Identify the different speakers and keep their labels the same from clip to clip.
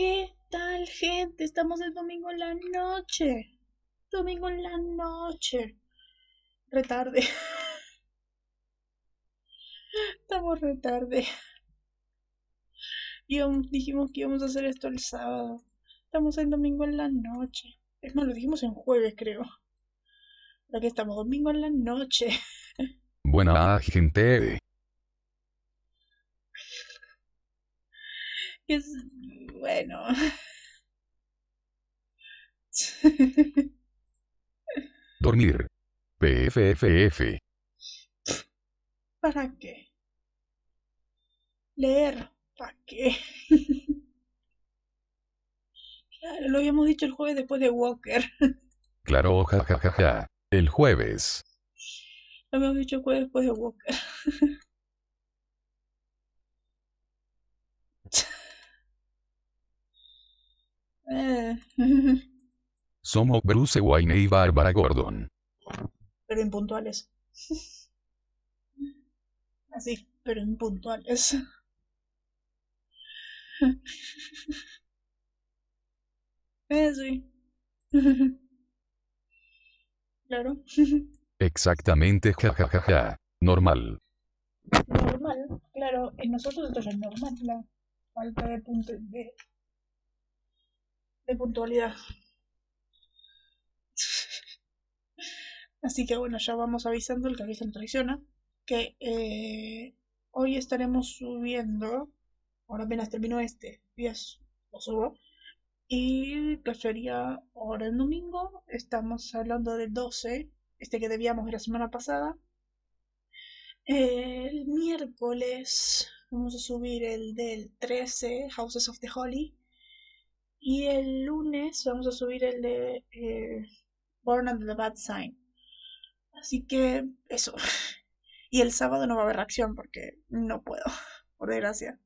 Speaker 1: ¿Qué tal, gente? Estamos el domingo en la noche. Domingo en la noche. Retarde. Estamos retarde. Y dijimos que íbamos a hacer esto el sábado. Estamos el domingo en la noche. Es más, lo dijimos en jueves, creo. Aquí estamos, domingo en la noche.
Speaker 2: Buena gente.
Speaker 1: Es bueno.
Speaker 2: Dormir. PFFF.
Speaker 1: ¿Para qué? Leer. ¿Para qué? claro, lo habíamos dicho el jueves después de Walker.
Speaker 2: claro, jajajaja. El jueves.
Speaker 1: Lo habíamos dicho el jueves después de Walker. Eh.
Speaker 2: Somos Bruce Wayne y Barbara Gordon.
Speaker 1: Pero impuntuales. Así, pero impuntuales. Eh, sí. Claro.
Speaker 2: Exactamente, jajajaja. Normal.
Speaker 1: Normal, claro. En nosotros esto es normal, la falta de punto de de puntualidad. Así que bueno, ya vamos avisando, el que avisa no traiciona, que eh, hoy estaremos subiendo, ahora apenas terminó este, días lo subo, y que ahora el domingo, estamos hablando del 12, este que debíamos la semana pasada. El miércoles vamos a subir el del 13, Houses of the Holy, y el lunes vamos a subir el de eh, Born Under the Bad Sign. Así que eso. Y el sábado no va a haber reacción porque no puedo, por desgracia.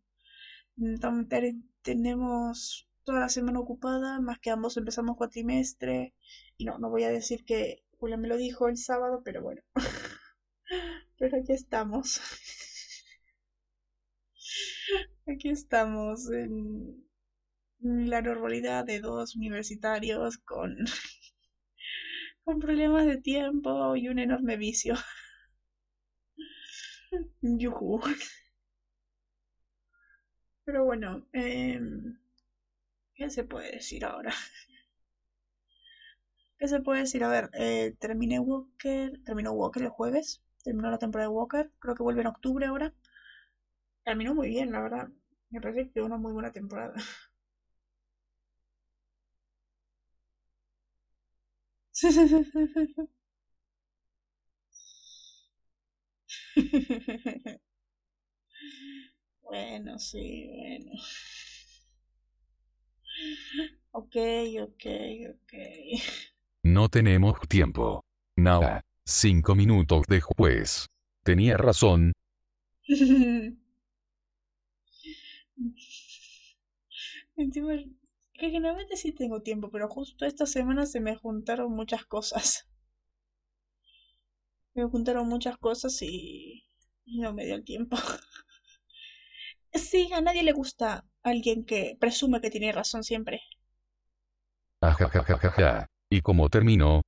Speaker 1: Entonces, tenemos toda la semana ocupada, más que ambos empezamos cuatrimestre. Y no, no voy a decir que Julia me lo dijo el sábado, pero bueno. pero aquí estamos. aquí estamos la normalidad de dos universitarios con, con problemas de tiempo y un enorme vicio. Yuhu. Pero bueno, em, ¿qué se puede decir ahora? ¿Qué se puede decir? A ver, eh, terminé Walker, terminó Walker el jueves, terminó la temporada de Walker, creo que vuelve en octubre ahora. Terminó muy bien, la verdad. Me parece que una muy buena temporada. bueno, sí, bueno. Ok, ok, ok.
Speaker 2: No tenemos tiempo. Nada. Cinco minutos después. Tenía razón.
Speaker 1: Encima que generalmente sí tengo tiempo, pero justo esta semana se me juntaron muchas cosas. Me juntaron muchas cosas y, no me dio el tiempo. sí, a nadie le gusta alguien que presume que tiene razón siempre.
Speaker 2: Ajajajaja. ¿Y cómo terminó?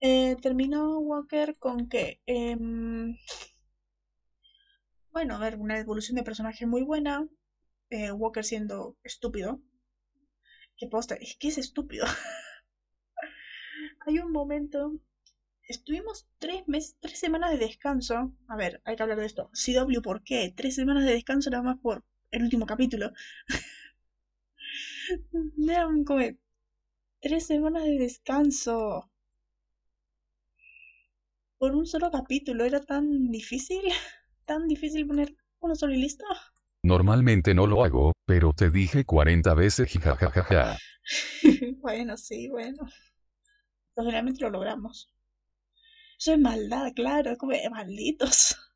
Speaker 1: Eh, terminó Walker con que... Em, bueno, a ver, una evolución de personaje muy buena. Eh, Walker siendo estúpido, Qué posta, es que es estúpido. Hay un momento. Estuvimos tres meses, tres semanas de descanso. A ver, hay que hablar de esto. CW, ¿por qué? Tres semanas de descanso nada más por el último capítulo. Eran como tres semanas de descanso. Por un solo capítulo. ¿Era tan difícil? ¿Tan difícil poner uno solo y listo?
Speaker 2: Normalmente no lo hago, pero te dije 40 veces jajajaja.
Speaker 1: bueno, sí, bueno. Pues realmente lo logramos. Eso es maldad, claro, es como malditos.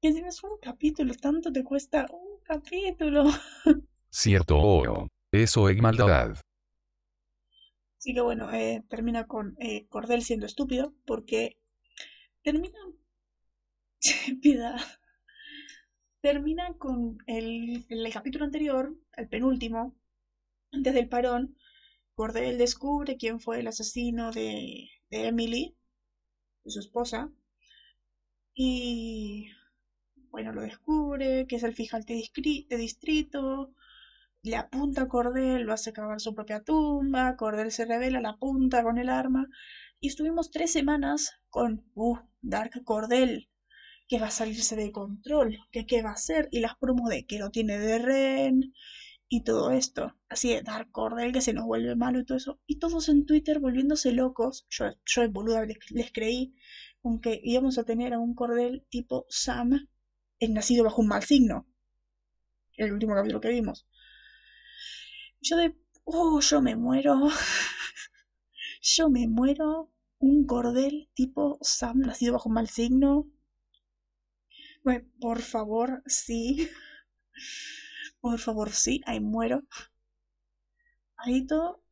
Speaker 1: Que tienes un capítulo, tanto te cuesta un capítulo.
Speaker 2: Cierto, eso es maldad.
Speaker 1: Así que bueno, eh, termina con eh, Cordel siendo estúpido, porque termina... Piedad termina con el, capítulo anterior, el penúltimo, antes del parón, Cordell descubre quién fue el asesino de, de Emily, de su esposa, y bueno, lo descubre, que es el fiscal de distrito, le apunta a Cordell, lo hace cavar su propia tumba, Cordell se revela, la apunta con el arma, y estuvimos tres semanas con, uh, Dark Cordell, que va a salirse de control, que qué va a hacer, y las promos de que lo tiene de Ren, y todo esto, así de Dark Cordell que se nos vuelve malo y todo eso, y todos en Twitter volviéndose locos, yo, yo boluda les, creí, aunque íbamos a tener a un Cordell tipo Sam, el nacido bajo un mal signo, el último capítulo que vimos. Yo de, oh, yo me muero, yo me muero, un Cordell tipo Sam nacido bajo un mal signo. Por favor, sí. Por favor, sí, ahí muero. Ahí todo.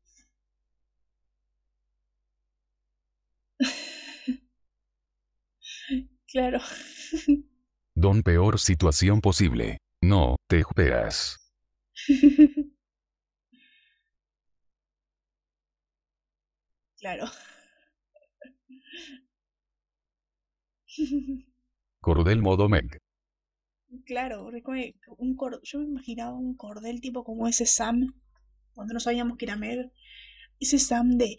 Speaker 1: claro.
Speaker 2: Don peor situación posible. No, te esperas.
Speaker 1: claro.
Speaker 2: Cordel modo Meg.
Speaker 1: Claro, un yo me imaginaba un cordel tipo como ese Sam, cuando no sabíamos que era Meg, ese Sam de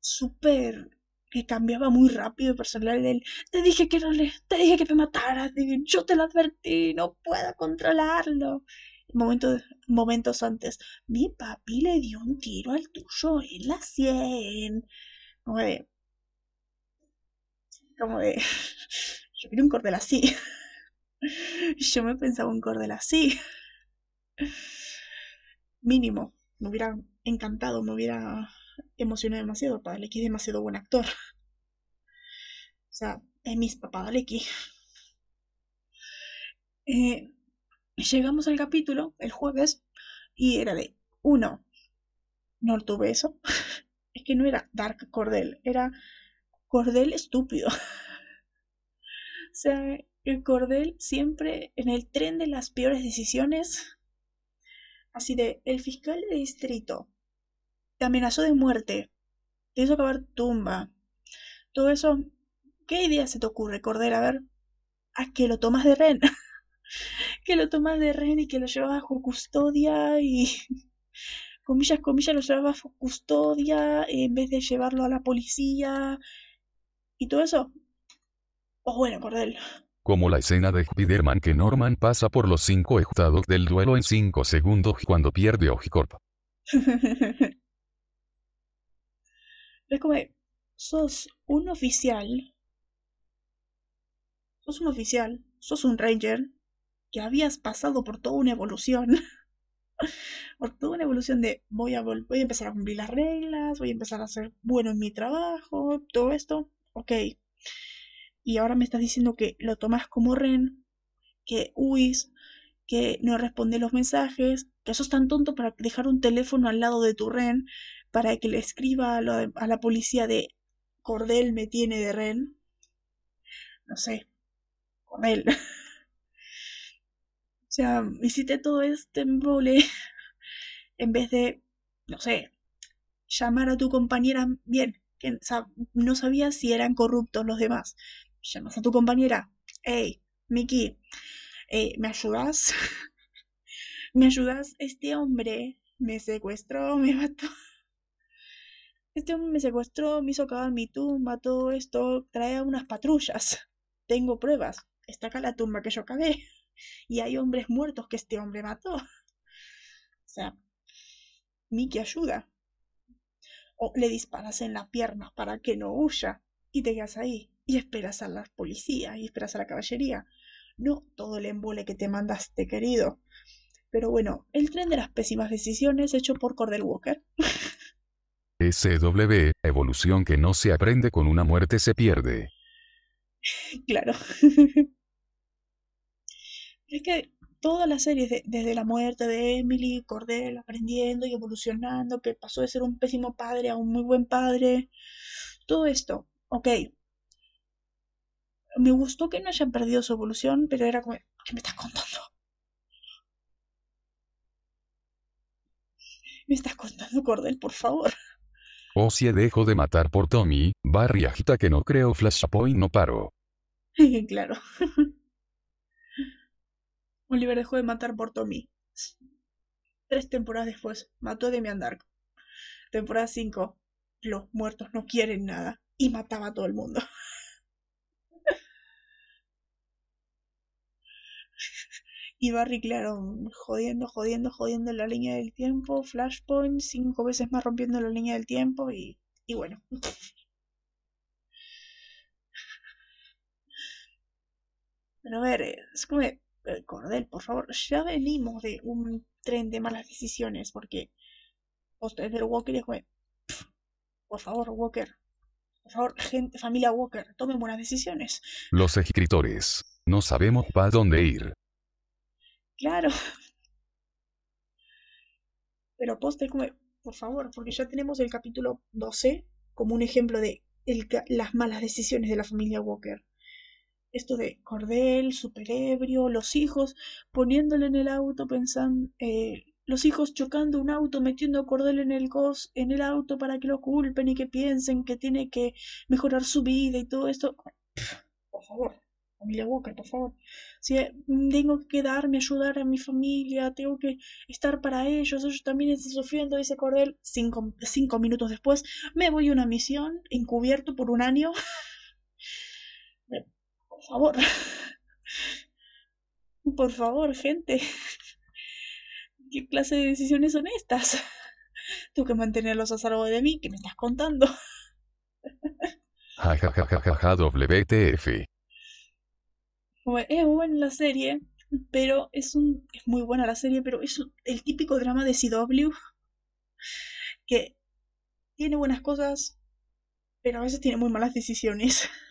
Speaker 1: súper que cambiaba muy rápido de personalidad de él. Te dije que no le, te dije que me mataras, yo te lo advertí, no puedo controlarlo. Momentos, momentos antes, mi papi le dio un tiro al tuyo en la sien. De, como de, yo quiero un cordel así. Yo me pensaba un cordel así. Mínimo. Me hubiera encantado, me hubiera emocionado demasiado. Padalecki es demasiado buen actor. O sea, es mis Papadaleki. Eh, llegamos al capítulo el jueves y era de uno. No tuve eso. Es que no era Dark Cordel, era Cordel estúpido. O sea, el cordel siempre en el tren de las peores decisiones. Así de, el fiscal de distrito te amenazó de muerte, te hizo acabar tumba. Todo eso, ¿qué idea se te ocurre, Cordel? A ver, a que lo tomas de ren. que lo tomas de ren y que lo llevas bajo custodia y comillas, comillas, lo llevas bajo custodia en vez de llevarlo a la policía y todo eso. Pues bueno, Cordel,
Speaker 2: como la escena de Spider-Man que Norman pasa por los cinco estados del duelo en cinco segundos cuando pierde Ojicorp.
Speaker 1: es como, sos un oficial, sos un oficial, sos un ranger, que habías pasado por toda una evolución, por toda una evolución de voy a, voy a empezar a cumplir las reglas, voy a empezar a ser bueno en mi trabajo, todo esto, ok, y ahora me estás diciendo que lo tomas como ren, que huís, que no respondes los mensajes, que sos tan tonto para dejar un teléfono al lado de tu ren para que le escriba a, la policía de Cordel me tiene de ren. No sé, Cordel. o sea, hiciste todo este embole en vez de, no sé, llamar a tu compañera bien, que no sabía si eran corruptos los demás llamas a tu compañera, hey, Miki, eh, ¿me ayudas? ¿Me ayudas? Este hombre me secuestró, me mató. Este hombre me secuestró, me hizo cavar mi tumba, todo esto. Trae unas patrullas. Tengo pruebas. Está acá la tumba que yo cavé. Y hay hombres muertos que este hombre mató. O sea, Miki ayuda. O le disparas en la pierna para que no huya y te quedas ahí y esperas a la policía y esperas a la caballería. No todo el embole que te mandaste, querido. Pero bueno, el tren de las pésimas decisiones hecho por Cordell Walker.
Speaker 2: SW, evolución que no se aprende con una muerte se pierde.
Speaker 1: Claro. es que todas las series, desde la muerte de Emily, Cordell aprendiendo y evolucionando, que pasó de ser un pésimo padre a un muy buen padre, todo esto, ok, me gustó que no hayan perdido su evolución, pero era como, ¿Qué me estás contando? ¿Me estás contando, Cordel, por favor?
Speaker 2: O si dejo de matar por Tommy, Barry agita que no creo Flashpoint no paro.
Speaker 1: claro. Oliver dejó de matar por Tommy. Tres temporadas después, mató a Demian Dark. Temporada 5, los muertos no quieren nada. Y mataba a todo el mundo. Y Barry, claro, jodiendo, jodiendo, jodiendo la línea del tiempo. Flashpoint, cinco veces más rompiendo la línea del tiempo. Y, y bueno. Pero a ver, es como Cordel, por favor, ya venimos de un tren de malas decisiones, porque ustedes del Walker y como, por favor, Walker, por favor, gente, familia Walker, tomen buenas decisiones.
Speaker 2: Los escritores, no sabemos para dónde ir.
Speaker 1: Claro. Pero poste como, por favor, porque ya tenemos el capítulo 12 como un ejemplo de las malas decisiones de la familia Walker. Esto de Cordel, superebrio, los hijos poniéndole en el auto, pensando, eh, los hijos chocando un auto, metiendo Cordel en el cos, en el auto para que lo culpen y que piensen que tiene que mejorar su vida y todo esto. Por favor, familia Walker, por favor. Si eh, tengo que quedarme, ayudar a mi familia, tengo que estar para ellos, ellos también están sufriendo, dice Cordel. Cinco, cinco minutos después, me voy a una misión, encubierto por un año. por favor. Por favor, gente. ¿Qué clase de decisiones son estas? Tengo que mantenerlos a salvo de mí, ¿qué me estás contando?
Speaker 2: WTF
Speaker 1: es buena la serie, pero es un es muy buena la serie, pero es el típico drama de CW que tiene buenas cosas, pero a veces tiene muy malas decisiones.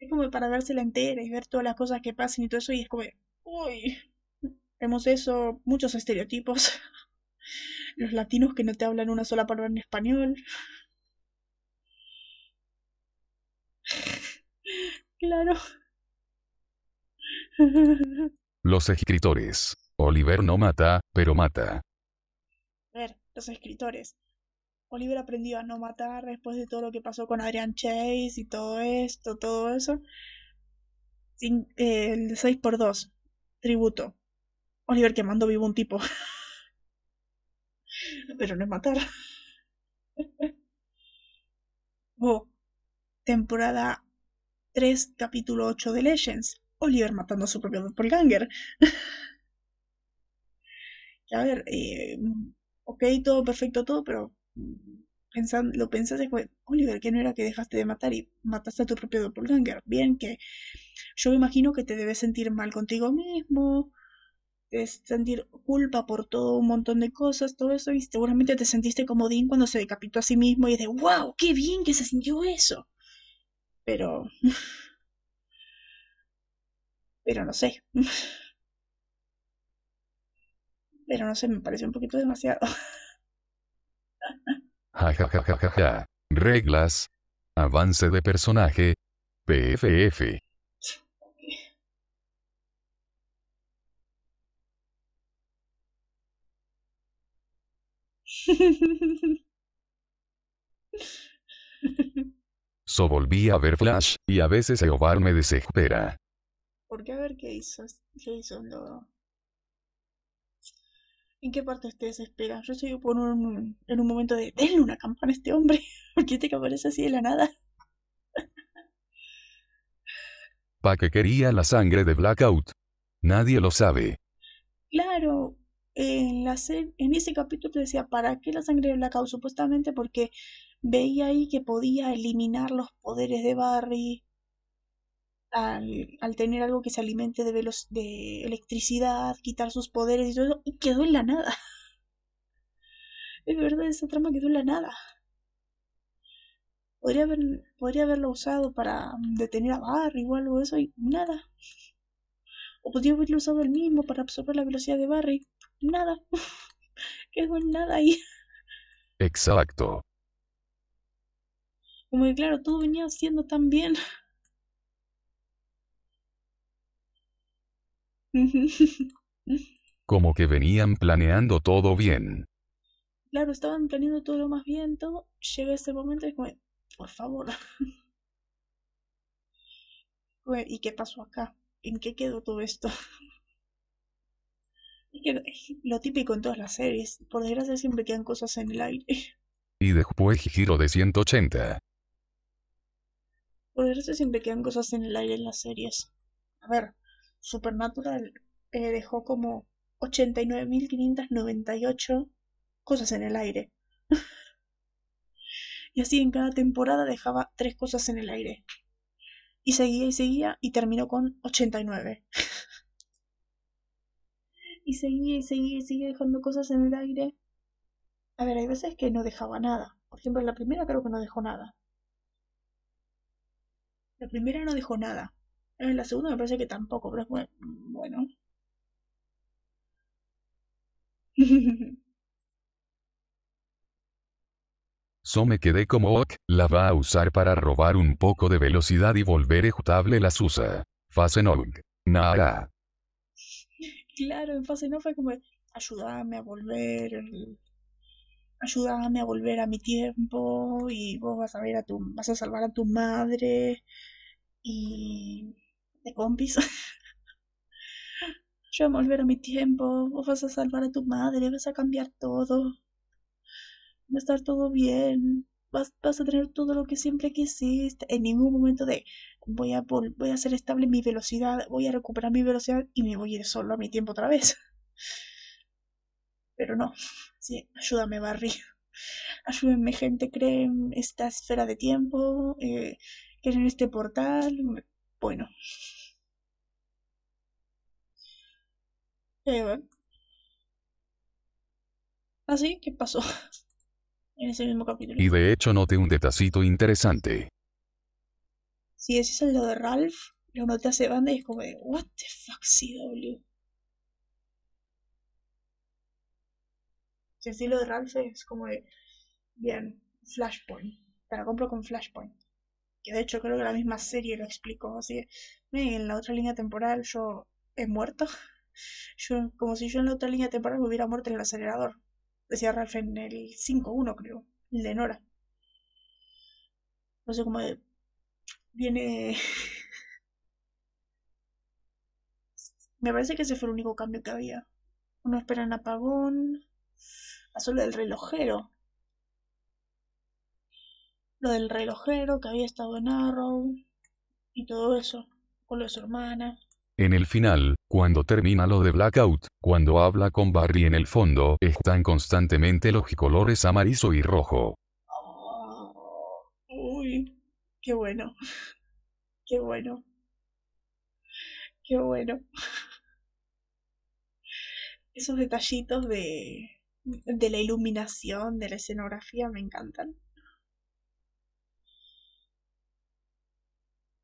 Speaker 1: Es como para la entera y ver todas las cosas que pasan y todo eso y es como, uy, vemos eso, muchos estereotipos. Los latinos que no te hablan una sola palabra en español. Claro.
Speaker 2: Los escritores. Oliver no mata, pero mata.
Speaker 1: A ver, los escritores. Oliver aprendió a no matar después de todo lo que pasó con Adrian Chase y todo esto, todo eso. Eh, el 6x2. Tributo. Oliver quemando vivo un tipo. pero no es matar. oh, temporada 3, capítulo 8 de Legends. Oliver matando a su propio doppelganger. a ver, eh, ok, todo perfecto, todo, pero pensando, lo pensaste fue, Oliver, que no era que dejaste de matar y mataste a tu propio doppelganger. Bien, que yo me imagino que te debes sentir mal contigo mismo, debes sentir culpa por todo un montón de cosas, todo eso, y seguramente te sentiste como Dean cuando se decapitó a sí mismo y de, wow, qué bien que se sintió eso pero... Pero no sé. Pero no sé, me parece un poquito demasiado.
Speaker 2: Reglas. Avance de personaje. PFF. So volví a ver Flash, y a veces Eobar me desespera.
Speaker 1: ¿Por qué a ver qué hizo? ¿Qué hizo? ¿En qué parte te desespera? Yo estoy por un, en un momento de denle una campana a este hombre. ¿Por qué te aparece así de la nada?
Speaker 2: ¿Pa qué quería la sangre de Blackout? Nadie lo sabe.
Speaker 1: Claro, en, la en ese capítulo te decía, ¿para qué la sangre de Blackout? Supuestamente porque veía ahí que podía eliminar los poderes de Barry al, al tener algo que se alimente de, veloz, de electricidad, quitar sus poderes y todo eso, y quedó en la nada. Es verdad, esa trama quedó en la nada. Podría, haber, podría haberlo usado para detener a Barry o algo de eso y nada. O podría haberlo usado él mismo para absorber la velocidad de Barry. Nada. Quedó en nada ahí.
Speaker 2: Exacto.
Speaker 1: Como que claro, todo venía haciendo tan bien.
Speaker 2: Como que venían planeando todo bien.
Speaker 1: Claro, estaban planeando todo lo más bien, todo. Llega ese momento y es como, por favor. ¿Y qué pasó acá? ¿En qué quedó todo esto? Es que lo típico en todas las series, por desgracia siempre quedan cosas en el aire.
Speaker 2: Y después giro de 180.
Speaker 1: Por desgracia siempre quedan cosas en el aire en las series. A ver, Supernatural eh, dejó como 89.598 cosas en el aire. y así en cada temporada dejaba tres cosas en el aire. Y seguía y seguía y terminó con 89. y seguía y seguía y seguía dejando cosas en el aire. A ver, hay veces que no dejaba nada. Por ejemplo, la primera creo que no dejó nada. La primera no dejó nada. En la segunda me parece que tampoco, pero es bueno.
Speaker 2: So me quedé como ok, la va a usar para robar un poco de velocidad y volver ejecutable las usa. Fase no. Nada.
Speaker 1: Claro, en fase no fue como ayúdame a volver, ayúdame a volver a mi tiempo y vos vas a ver a tu, vas a salvar a tu madre y compis. Yo voy a volver a mi tiempo, vos vas a salvar a tu madre, vas a cambiar todo. Va a estar todo bien, vas, vas a tener todo lo que siempre quisiste. En ningún momento de voy a, voy a hacer estable mi velocidad, voy a recuperar mi velocidad y me voy a ir solo a mi tiempo otra vez. Pero no, sí, ayúdame Barry. Ayúdenme gente, creen esta esfera de tiempo, eh, creen este portal. Bueno. Eh, Así, ah, ¿qué pasó? en ese mismo capítulo.
Speaker 2: Y de hecho noté un detallito interesante.
Speaker 1: Si decís el lo de Ralph, lo noté hace banda y es como de, what the fuck, CW. Si decís lo de Ralph es como de, bien, Flashpoint. Te la compro con Flashpoint. Que de hecho creo que la misma serie lo explicó. Así que, en la otra línea temporal yo he muerto. Yo, como si yo en la otra línea temporal me hubiera muerto en el acelerador. Decía Ralph en el 5-1, creo. El de Nora. No sé cómo viene. Me parece que ese fue el único cambio que había. Uno espera en apagón. A solo del relojero. Lo del relojero que había estado en Arrow. Y todo eso. Con lo de su hermana.
Speaker 2: En el final, cuando termina lo de Blackout, cuando habla con Barry en el fondo, están constantemente los colores amarillo y rojo.
Speaker 1: Uy, qué bueno. Qué bueno. Qué bueno. Esos detallitos de, de la iluminación, de la escenografía, me encantan.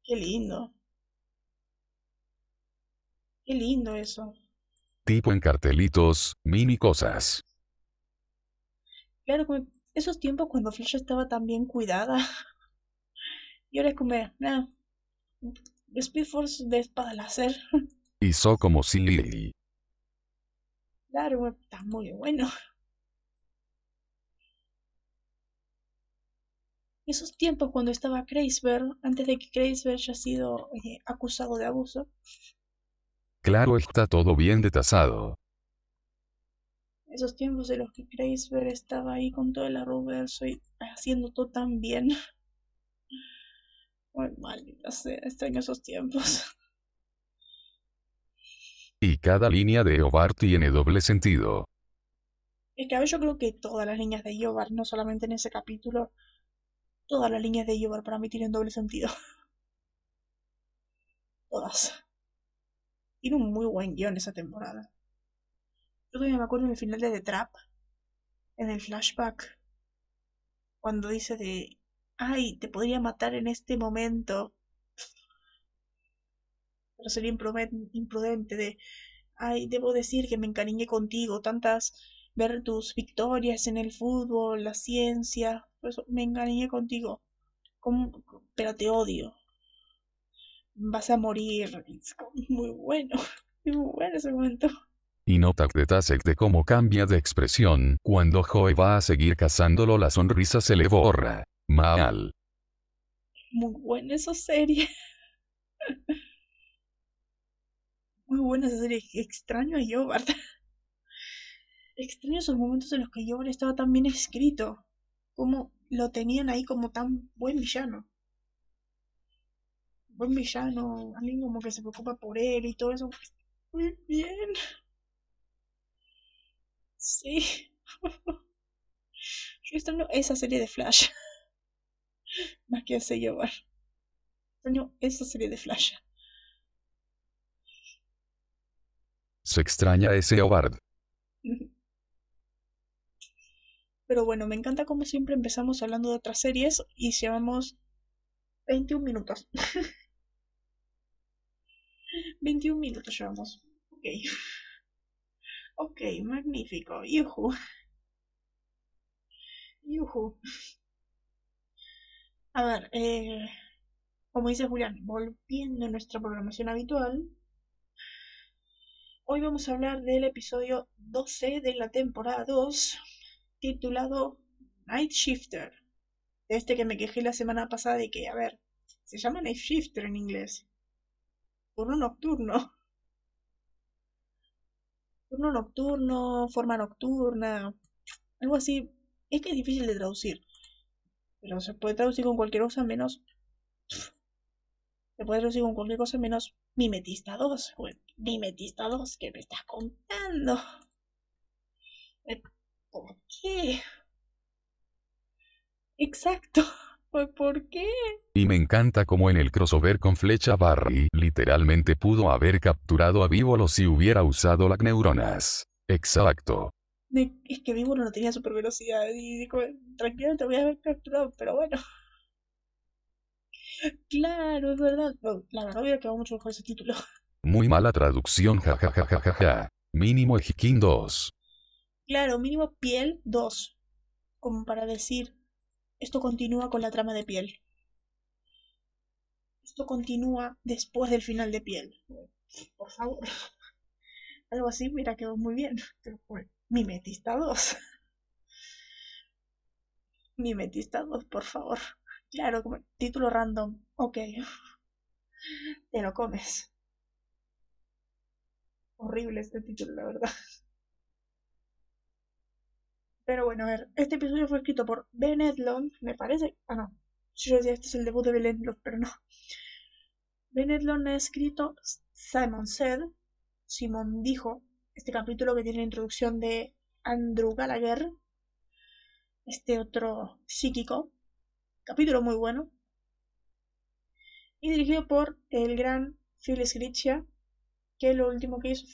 Speaker 1: Qué lindo. Qué lindo eso.
Speaker 2: Tipo en cartelitos, mini cosas.
Speaker 1: Claro, como esos tiempos cuando Flash estaba tan bien cuidada. Y ahora es como, nada, Speed Force de espada láser.
Speaker 2: Hizo como si
Speaker 1: Claro, está muy bueno. Esos tiempos cuando estaba Kreisberg, antes de que Kreisberg haya sido eh, acusado de abuso,
Speaker 2: Claro está todo bien detasado.
Speaker 1: Esos tiempos de los que Kreisberg estaba ahí con todo el arroverso y haciendo todo tan bien. Muy maldita sea, extraño esos tiempos.
Speaker 2: Y cada línea de Yobar tiene doble sentido.
Speaker 1: Es que a ver, yo creo que todas las líneas de Yobar, no solamente en ese capítulo, todas las líneas de Yobar para mí tienen doble sentido. Todas. Tiene un muy buen guion esa temporada. Yo todavía me acuerdo en el final de The Trap, en el flashback, cuando dice de, ay, te podría matar en este momento, pero sería imprudente de, ay, debo decir que me encariñé contigo, tantas, ver tus victorias en el fútbol, la ciencia, por eso me encariñé contigo, pero te odio vas a morir. muy bueno. muy bueno ese momento.
Speaker 2: Y nota de Tasek de cómo cambia de expresión, cuando Joe va a seguir cazándolo la sonrisa se le borra. Mal.
Speaker 1: Muy buena esa serie. Muy buena esa serie. Extraño a Yobart. Extraño esos momentos en los que Yobart estaba tan bien escrito. Como lo tenían ahí como tan buen villano. Buen villano, alguien como que se preocupa por él y todo eso. Muy bien. Sí. Yo extraño esa serie de Flash. Más que hace llevar. Extraño esa serie de Flash.
Speaker 2: Se extraña ese Obard.
Speaker 1: Pero bueno, me encanta como siempre empezamos hablando de otras series y llevamos 21 minutos. 21 minutos llevamos. Ok. Ok, magnífico. Yuhu. Yuhu. A ver, eh, como dice Julián, volviendo a nuestra programación habitual, hoy vamos a hablar del episodio 12 de la temporada 2, titulado Night Shifter. De este que me quejé la semana pasada de que, a ver, se llama Night Shifter en inglés. Turno nocturno. Turno nocturno, forma nocturna, algo así. Es que es difícil de traducir. Pero se puede traducir con cualquier cosa menos. Se puede traducir con cualquier cosa menos mimetista 2. Mimetista 2, ¿qué me estás contando? Eh, ¿Por qué? Exacto. ¿Por qué?
Speaker 2: Y me encanta como en el crossover con Flecha Barry, literalmente pudo haber capturado a Vívolo si hubiera usado las neuronas. Exacto.
Speaker 1: Es que Vívolo no tenía super velocidad y dijo, tranquilo, te voy a haber capturado, pero bueno. Claro, es verdad. La verdad hubiera quedado mucho mejor ese título.
Speaker 2: Muy mala traducción, jajajajaja. Mínimo Ejikin 2.
Speaker 1: Claro, mínimo piel 2. Como para decir, esto continúa con la trama de piel. Esto continúa después del final de piel. Por favor. Algo así, mira, quedó muy bien. Pero fue Mimetista 2. Mimetista 2, por favor. Claro, como título random. Ok. Te lo comes. Horrible este título, la verdad. Pero bueno, a ver, este episodio fue escrito por Ben Edlund, me parece. Ah, no. Yo decía, este es el debut de Ben Edlund, pero no. Ben Edlund ha escrito Simon Said, Simon dijo, este capítulo que tiene la introducción de Andrew Gallagher, este otro psíquico. Capítulo muy bueno. Y dirigido por el gran Phil Sgriccia, que lo último que hizo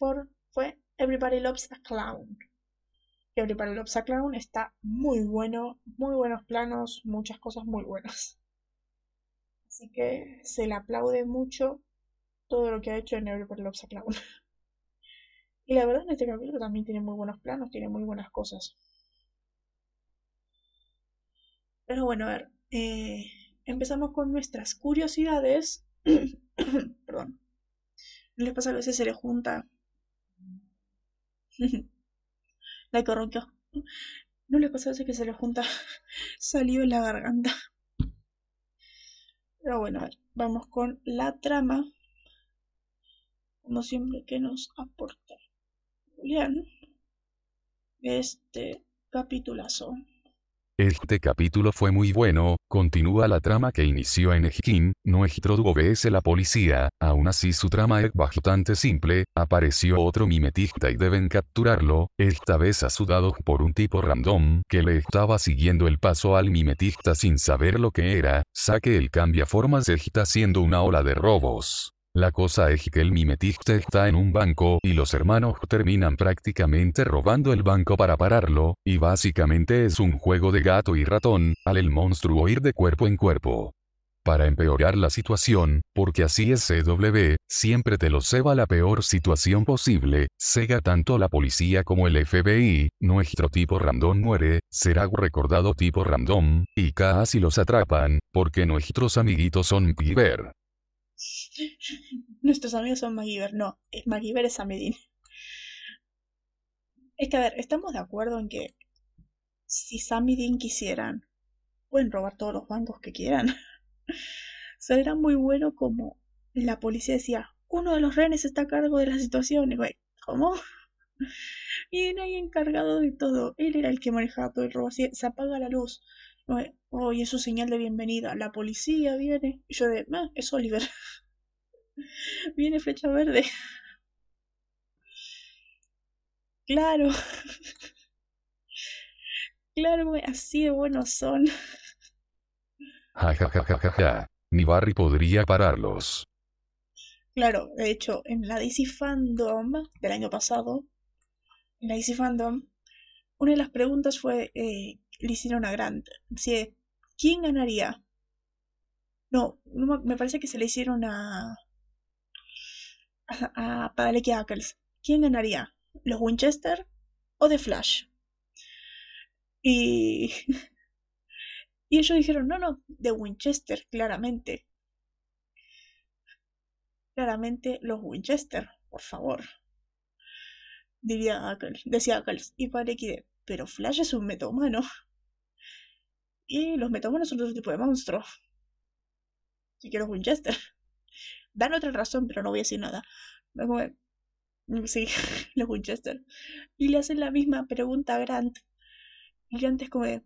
Speaker 1: fue Everybody Loves a Clown. Everybody Loves a Clown está muy bueno, muy buenos planos, muchas cosas muy buenas. Así que se le aplaude mucho todo lo que ha hecho en Everybody Loves a Clown. Y la verdad en este capítulo también tiene muy buenos planos, tiene muy buenas cosas. Pero bueno, a ver, eh, empezamos con nuestras curiosidades. Perdón. ¿No les pasa a veces se le junta la corronqueó. No le a veces que se le junta salió en la garganta. Pero bueno, vamos con la trama. Como siempre que nos aporta Julián. Este capitulazo.
Speaker 2: Este capítulo fue muy bueno, continúa la trama que inició en Ejikin, no obedece la policía, aún así su trama es bastante simple, apareció otro mimetista y deben capturarlo, esta vez asudado por un tipo random que le estaba siguiendo el paso al mimetista sin saber lo que era, saque el cambia formas Ejita haciendo una ola de robos. La cosa es que el mimetista está en un banco y los hermanos terminan prácticamente robando el banco para pararlo, y básicamente es un juego de gato y ratón, al el monstruo ir de cuerpo en cuerpo. Para empeorar la situación, porque así es CW, siempre te lo ceba la peor situación posible, cega tanto la policía como el FBI, nuestro tipo random muere, será recordado tipo random, y casi los atrapan, porque nuestros amiguitos son Piver.
Speaker 1: Nuestros amigos son MacGyver. No, MacGyver es Samedin. Es que, a ver, estamos de acuerdo en que si Sam y Dean quisieran, pueden robar todos los bancos que quieran. Sería muy bueno como la policía decía, uno de los rehenes está a cargo de la situación. Y güey, ¿cómo? Y era ahí encargado de todo. Él era el que manejaba todo el robo. Así, se apaga la luz. Oh, y es su señal de bienvenida. La policía viene. Y yo de, ah, es Oliver. viene flecha verde. Claro. Claro, así de buenos son.
Speaker 2: Ja, ja, ja, ja, ja, Ni Barry podría pararlos.
Speaker 1: Claro, de hecho, en la DC Fandom del año pasado, en la DC Fandom, una de las preguntas fue, eh, le hicieron a Grant, si, ¿quién ganaría? No, me parece que se le hicieron a, a, a Padalecki Ackles. ¿Quién ganaría? ¿Los Winchester o The Flash? Y, y ellos dijeron, no, no, de Winchester, claramente. Claramente los Winchester, por favor. Diría decía Ackles. Y de pero Flash es un metahumano. Y los metahumanos son otro tipo de monstruo. Así que los Winchester. Dan otra razón, pero no voy a decir nada. Sí, los Winchester. Y le hacen la misma pregunta a Grant y antes como de...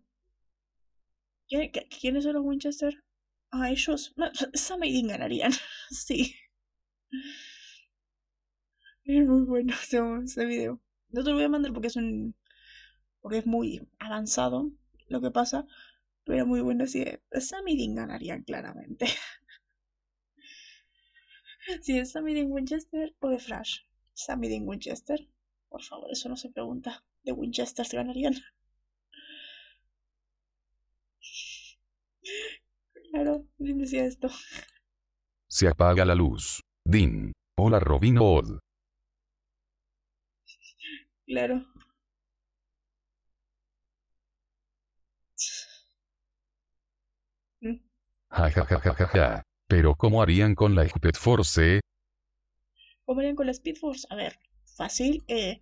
Speaker 1: ¿Quiénes son los Winchester? Ah, ellos... No, Sam y ganarían. sí. Es muy bueno ese, ese video. No te lo voy a mandar porque es un... Porque es muy avanzado lo que pasa. Pero muy bueno así de... Sam y Dean ganarían claramente. Si es Sam y Dean Winchester o de Flash. Sam y Dean Winchester. Por favor, eso no se pregunta. De Winchester se ganarían. Claro, Dean decía esto.
Speaker 2: Se apaga la luz. Dean. Hola Robin Hood.
Speaker 1: Claro.
Speaker 2: Ja, ja, ja, ja, ja, ja. Pero ¿cómo harían con la Speed Force?
Speaker 1: ¿Cómo harían con la Speed Force? A ver, fácil. Eh,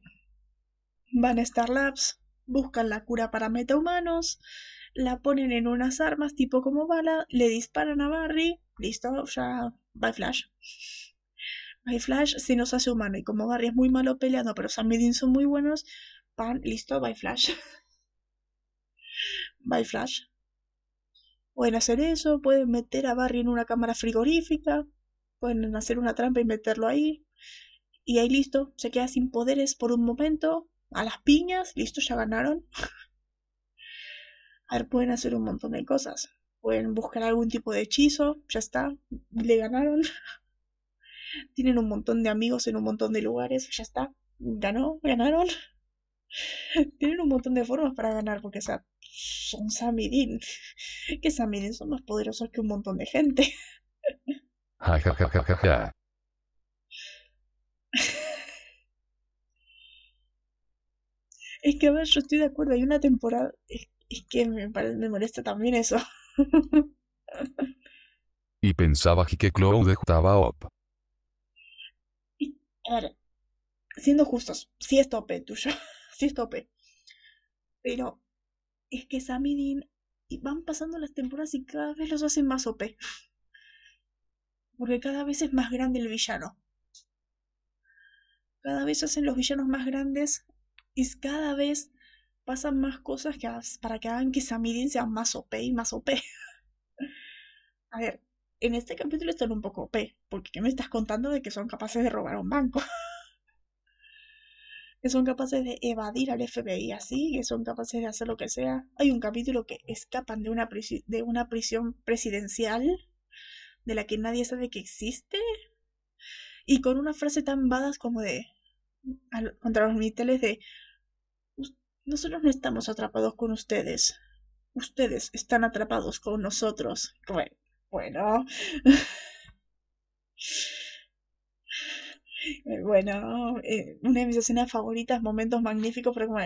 Speaker 1: van a Star Labs, buscan la cura para metahumanos, la ponen en unas armas tipo como bala, le disparan a Barry, listo, ya, bye Flash. Bye Flash si nos hace humano y como Barry es muy malo peleando, pero Sam y Dean son muy buenos, pan, listo, bye Flash. bye Flash. Pueden hacer eso, pueden meter a Barry en una cámara frigorífica, pueden hacer una trampa y meterlo ahí. Y ahí listo, se queda sin poderes por un momento, a las piñas, listo, ya ganaron. A ver, pueden hacer un montón de cosas. Pueden buscar algún tipo de hechizo, ya está, le ganaron. Tienen un montón de amigos en un montón de lugares, ya está, ganó, ganaron. Tienen un montón de formas para ganar, porque o sea, son Samidin. Que Samidin son más poderosos que un montón de gente. es que a ver, yo estoy de acuerdo, hay una temporada, es que me, me molesta también eso.
Speaker 2: y pensaba que Claude estaba op.
Speaker 1: Y, a ver, siendo justos, sí es tope tuyo, sí es tope. Pero es que Sam y Dean van pasando las temporadas y cada vez los hacen más OP. Porque cada vez es más grande el villano. Cada vez hacen los villanos más grandes y cada vez pasan más cosas que para que hagan que Samidin sea más OP y más OP. A ver, en este capítulo están un poco OP, porque ¿qué me estás contando de que son capaces de robar un banco? que son capaces de evadir al FBI así, que son capaces de hacer lo que sea. Hay un capítulo que escapan de una, de una prisión presidencial de la que nadie sabe que existe y con una frase tan badass como de contra los militares de nosotros no estamos atrapados con ustedes. Ustedes están atrapados con nosotros. Bueno. Bueno, eh, una de mis escenas favoritas, momentos magníficos, pero como,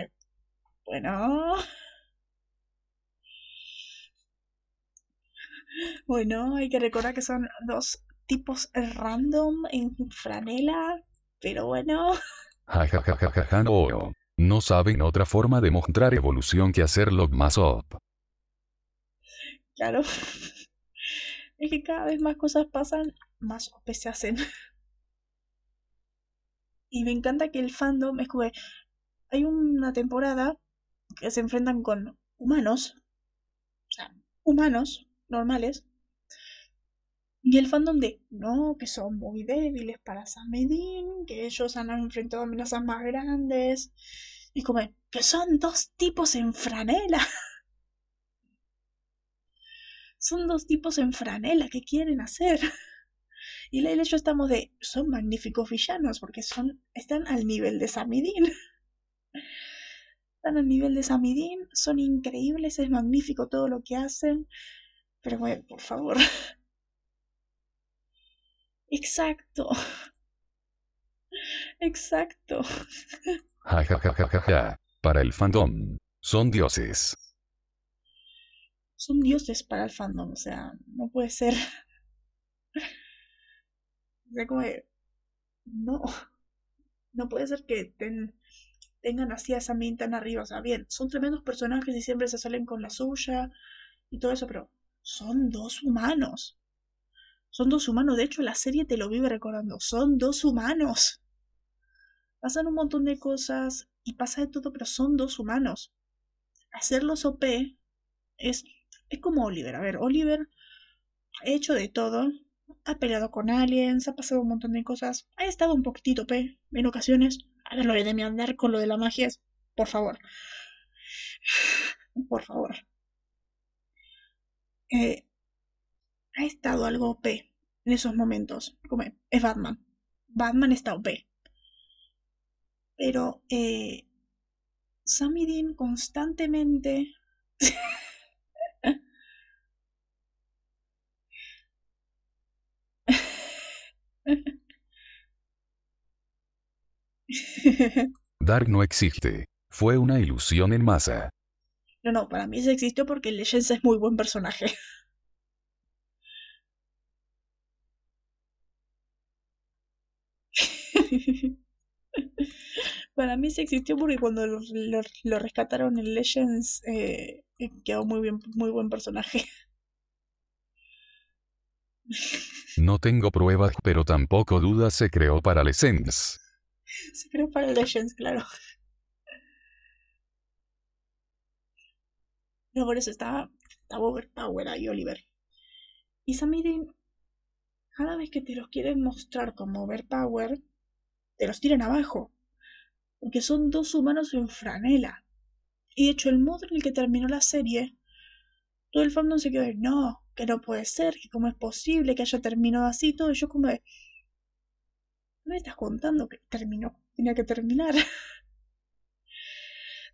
Speaker 1: bueno. Bueno, hay que recordar que son dos tipos random en franela, pero bueno.
Speaker 2: Ja no. No saben otra forma de mostrar evolución que hacerlo más up.
Speaker 1: Claro. Es que cada vez más cosas pasan, más OP se hacen. Y me encanta que el fandom es como hay una temporada que se enfrentan con humanos, o sea, humanos normales, y el fandom de, no, que son muy débiles para Samedin, que ellos han enfrentado amenazas más grandes, y como, que son dos tipos en franela. son dos tipos en franela, ¿qué quieren hacer? Y Leila y yo estamos de, son magníficos villanos, porque son, están al nivel de Samidin. están al nivel de Samidin, son increíbles, es magnífico todo lo que hacen. Pero bueno, por favor. Exacto. Exacto.
Speaker 2: Ja, ja, ja, ja, ja, Para el fandom, son dioses.
Speaker 1: Son dioses para el fandom, o sea, no puede ser. O sea, como no, no puede ser que tengan así a esa tan arriba. O sea, bien, son tremendos personajes y siempre se salen con la suya y todo eso, pero son dos humanos. Son dos humanos. De hecho, la serie te lo vive recordando. Son dos humanos. Pasan un montón de cosas y pasa de todo, pero son dos humanos. Hacerlos OP es, es como Oliver. A ver, Oliver ha hecho de todo ha peleado con aliens, ha pasado un montón de cosas, ha estado un poquitito P en ocasiones. A ver, lo de mi andar con lo de la magia es, por favor. Por favor. Eh, ha estado algo OP en esos momentos. Como es Batman. Batman está OP. Pero eh, Sammy Dean constantemente
Speaker 2: Dark no existe. Fue una ilusión en masa.
Speaker 1: No, no, para mí se existió porque Legends es muy buen personaje. para mí se existió porque cuando lo, rescataron en Legends eh, quedó muy bien, muy buen personaje.
Speaker 2: No tengo pruebas, pero tampoco dudas se creó para Legends.
Speaker 1: Se creó para Legends, claro. No, por eso estaba, estaba Overpower ahí, Oliver. Y Samirin, cada vez que te los quieren mostrar como Overpower, te los tiran abajo. Porque son dos humanos en franela. Y de hecho, el modo en el que terminó la serie, todo el fandom se quedó de, no, que no puede ser, que cómo es posible que haya terminado así, todo. Y yo como de, ¿no me estás contando que terminó, tenía que terminar?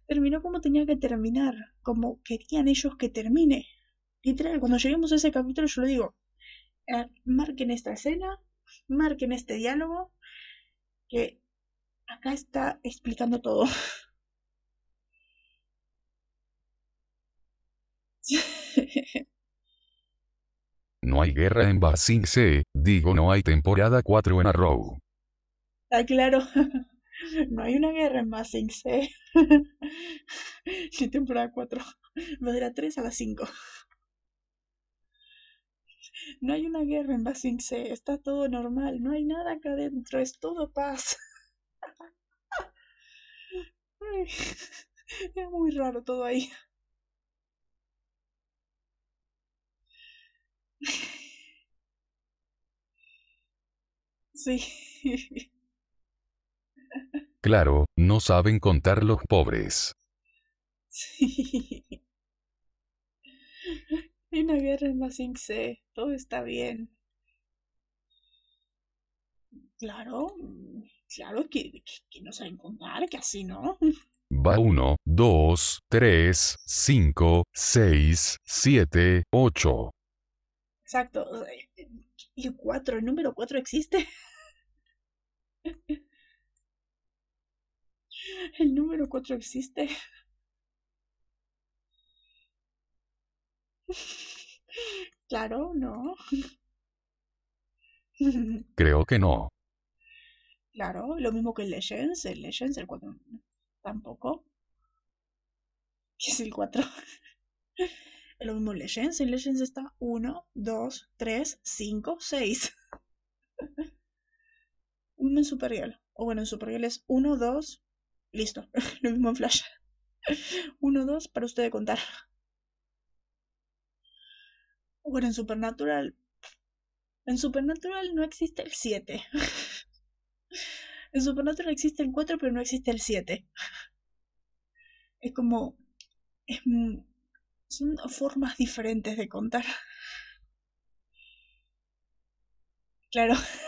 Speaker 1: terminó como tenía que terminar, como querían ellos que termine. Literal, cuando lleguemos a ese capítulo yo lo digo, marquen esta escena, marquen este diálogo, que acá está explicando todo.
Speaker 2: No hay guerra en Basing C, digo no hay temporada 4 en Arrow.
Speaker 1: Ah, claro. No hay una guerra en Basing C. Ni temporada 4. Va de la 3 a la 5. No hay una guerra en Basing C. Está todo normal. No hay nada acá adentro. Es todo paz. Es muy raro todo ahí. Sí.
Speaker 2: Claro, no saben contar los pobres.
Speaker 1: Sí. Una guerra en Basing C. Todo está bien. Claro, claro que, que, no saben contar, que así no.
Speaker 2: Va 1, 2, 3, 5, 6, 7, 8.
Speaker 1: Exacto. El 4, el número 4 existe. El número 4 existe. Claro, no.
Speaker 2: Creo que no.
Speaker 1: Claro, lo mismo que el Legends. El Legends, el 4 tampoco. ¿Qué es el 4? Lo mismo en Legends. En Legends está 1, 2, 3, 5, 6. Un en Supergirl. O bueno, en Supergirl es 1, 2, listo. Lo mismo en Flash. 1, 2 para usted contar. Bueno, en Supernatural. En Supernatural no existe el 7. En Supernatural existe el 4, pero no existe el 7. Es como. Es, son formas diferentes de contar. Claro.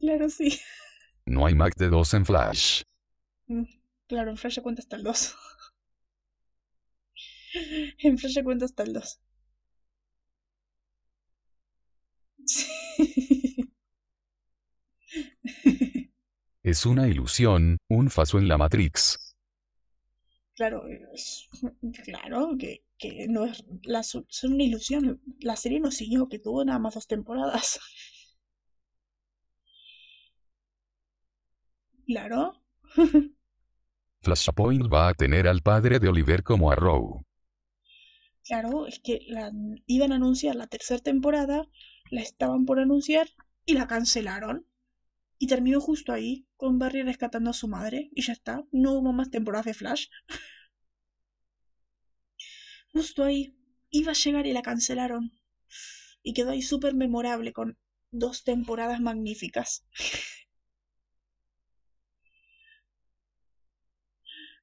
Speaker 1: Claro, sí.
Speaker 2: No hay Mac de 2 en Flash.
Speaker 1: Mm, claro, en Flash se cuenta hasta el 2. En Flash se cuenta hasta el 2. Sí.
Speaker 2: Es una ilusión, un faso en la Matrix.
Speaker 1: Claro, es- claro que, que no es, la, es una ilusión. La serie no siguió, que tuvo nada más dos temporadas. Claro,
Speaker 2: Flashpoint va a tener al padre de Oliver como Arrow.
Speaker 1: claro, es que la, iban a anunciar la tercera temporada, la estaban por anunciar y la cancelaron. Y terminó justo ahí, con Barry rescatando a su madre, y ya está, no hubo más temporadas de Flash. Justo ahí, iba a llegar y la cancelaron. Y quedó ahí súper memorable con dos temporadas magníficas.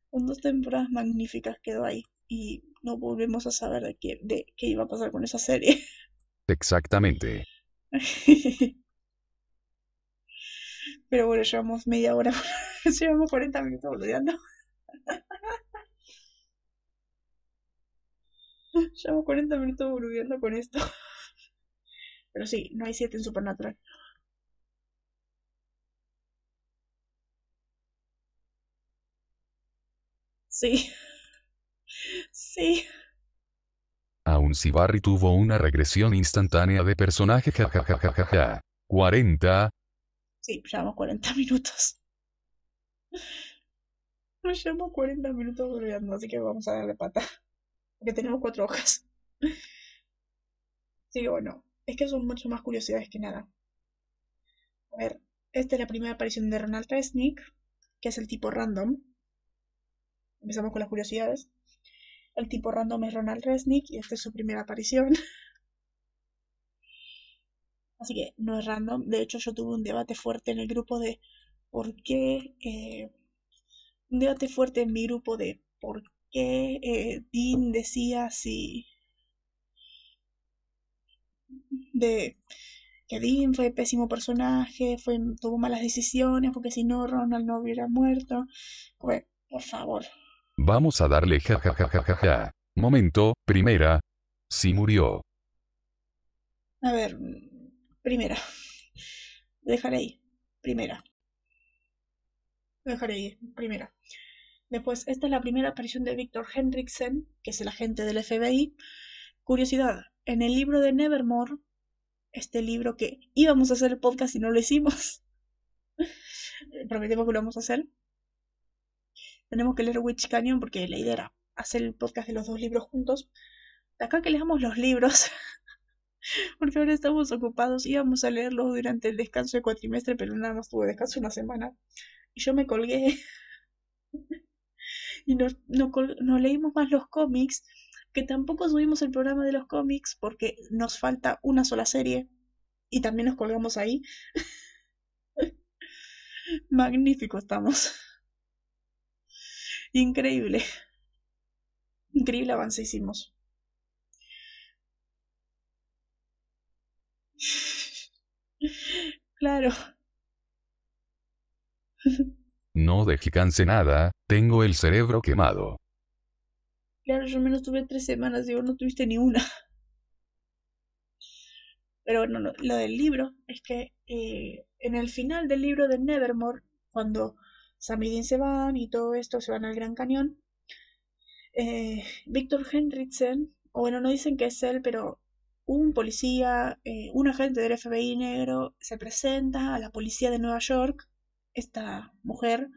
Speaker 1: Con dos temporadas magníficas quedó ahí. Y no volvemos a saber de qué, de qué iba a pasar con esa serie.
Speaker 2: Exactamente.
Speaker 1: Pero bueno, llevamos media hora, llevamos 40 minutos boludeando. Llevamos 40 minutos boludeando con esto. Pero sí, no hay 7 en Supernatural. Sí, sí.
Speaker 2: Aun si Barry tuvo una regresión instantánea de personaje jajajajaja. 40,
Speaker 1: Sí, llevamos 40 minutos. Nos llevamos 40 minutos boludeando, así que vamos a darle pata. Porque tenemos cuatro hojas. Sí, bueno, es que son mucho más curiosidades que nada. A ver, esta es la primera aparición de Ronald Resnick, que es el tipo random. Empezamos con las curiosidades. El tipo random es Ronald Resnick y esta es su primera aparición. Así que no es random. De hecho, yo tuve un debate fuerte en el grupo de por qué. eh, un debate fuerte en mi grupo de por qué eh, Dean decía si. de que Dean fue pésimo personaje, fue, tuvo malas decisiones, porque si no, Ronald no hubiera muerto. Pues, por favor.
Speaker 2: vamos a darle jajajajaja. Momento, primera. Sí murió.
Speaker 1: A ver, primera. Dejaré ahí. Primera. Dejaré ahí. Primera. Después, esta es la primera aparición de Victor Hendrickson, que es el agente del FBI. Curiosidad, en el libro de Nevermore, este libro que íbamos a hacer el podcast y no lo hicimos. Prometemos que lo vamos a hacer. Tenemos que leer Witch Canyon porque la idea era hacer el podcast de los dos libros juntos. De acá que leamos los libros, porque ahora estamos ocupados. Íbamos a leerlos durante el descanso de cuatrimestre, pero nada más tuve descanso una semana. Y yo me colgué. y no, no, no leímos más los cómics, que tampoco subimos el programa de los cómics porque nos falta una sola serie. Y también nos colgamos ahí. Magnífico estamos. Increíble. Increíble avance hicimos. Claro.
Speaker 2: No descanse nada, tengo el cerebro quemado.
Speaker 1: Claro, yo menos tuve tres semanas, digo, no tuviste ni una. Pero bueno, no, lo del libro es que eh, en el final del libro de Nevermore, cuando Sam y Dean se van y todo esto, se van al Gran Cañón, eh, Víctor Henriksen, o bueno, no dicen que es él, pero un policía, eh, un agente del FBI negro se presenta a la policía de Nueva York, esta mujer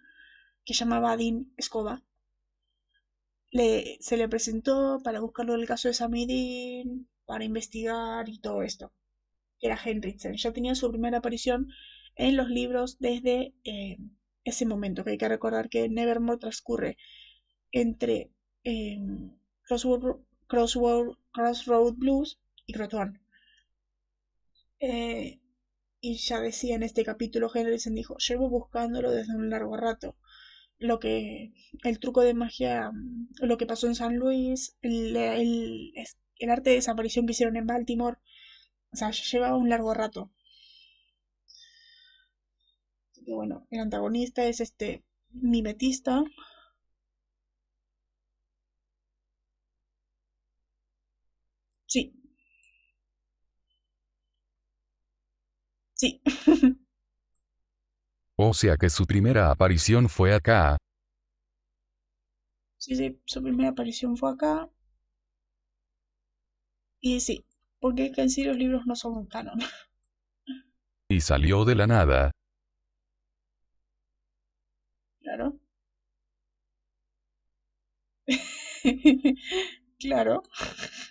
Speaker 1: que llamaba Dean Escoba, le, se le presentó para buscarlo del caso de Sammy Dean, para investigar y todo esto. Era Henriksen. Ya tenía su primera aparición en los libros desde eh, ese momento, que hay que recordar que Nevermore transcurre entre eh, Crossroad, Blues y. Eh, y ya decía en este capítulo, Henriksen dijo, llevo buscándolo desde un largo rato lo que el truco de magia, lo que pasó en San Luis, el, el, arte de desaparición que hicieron en Baltimore, o sea, llevaba un largo rato. Bueno, el antagonista es este mimetista. Sí. Sí.
Speaker 2: O sea que su primera aparición fue acá.
Speaker 1: Sí, sí, su primera aparición fue acá. Y sí, porque en sí los libros no son un canon.
Speaker 2: Y salió de la nada.
Speaker 1: Claro. claro.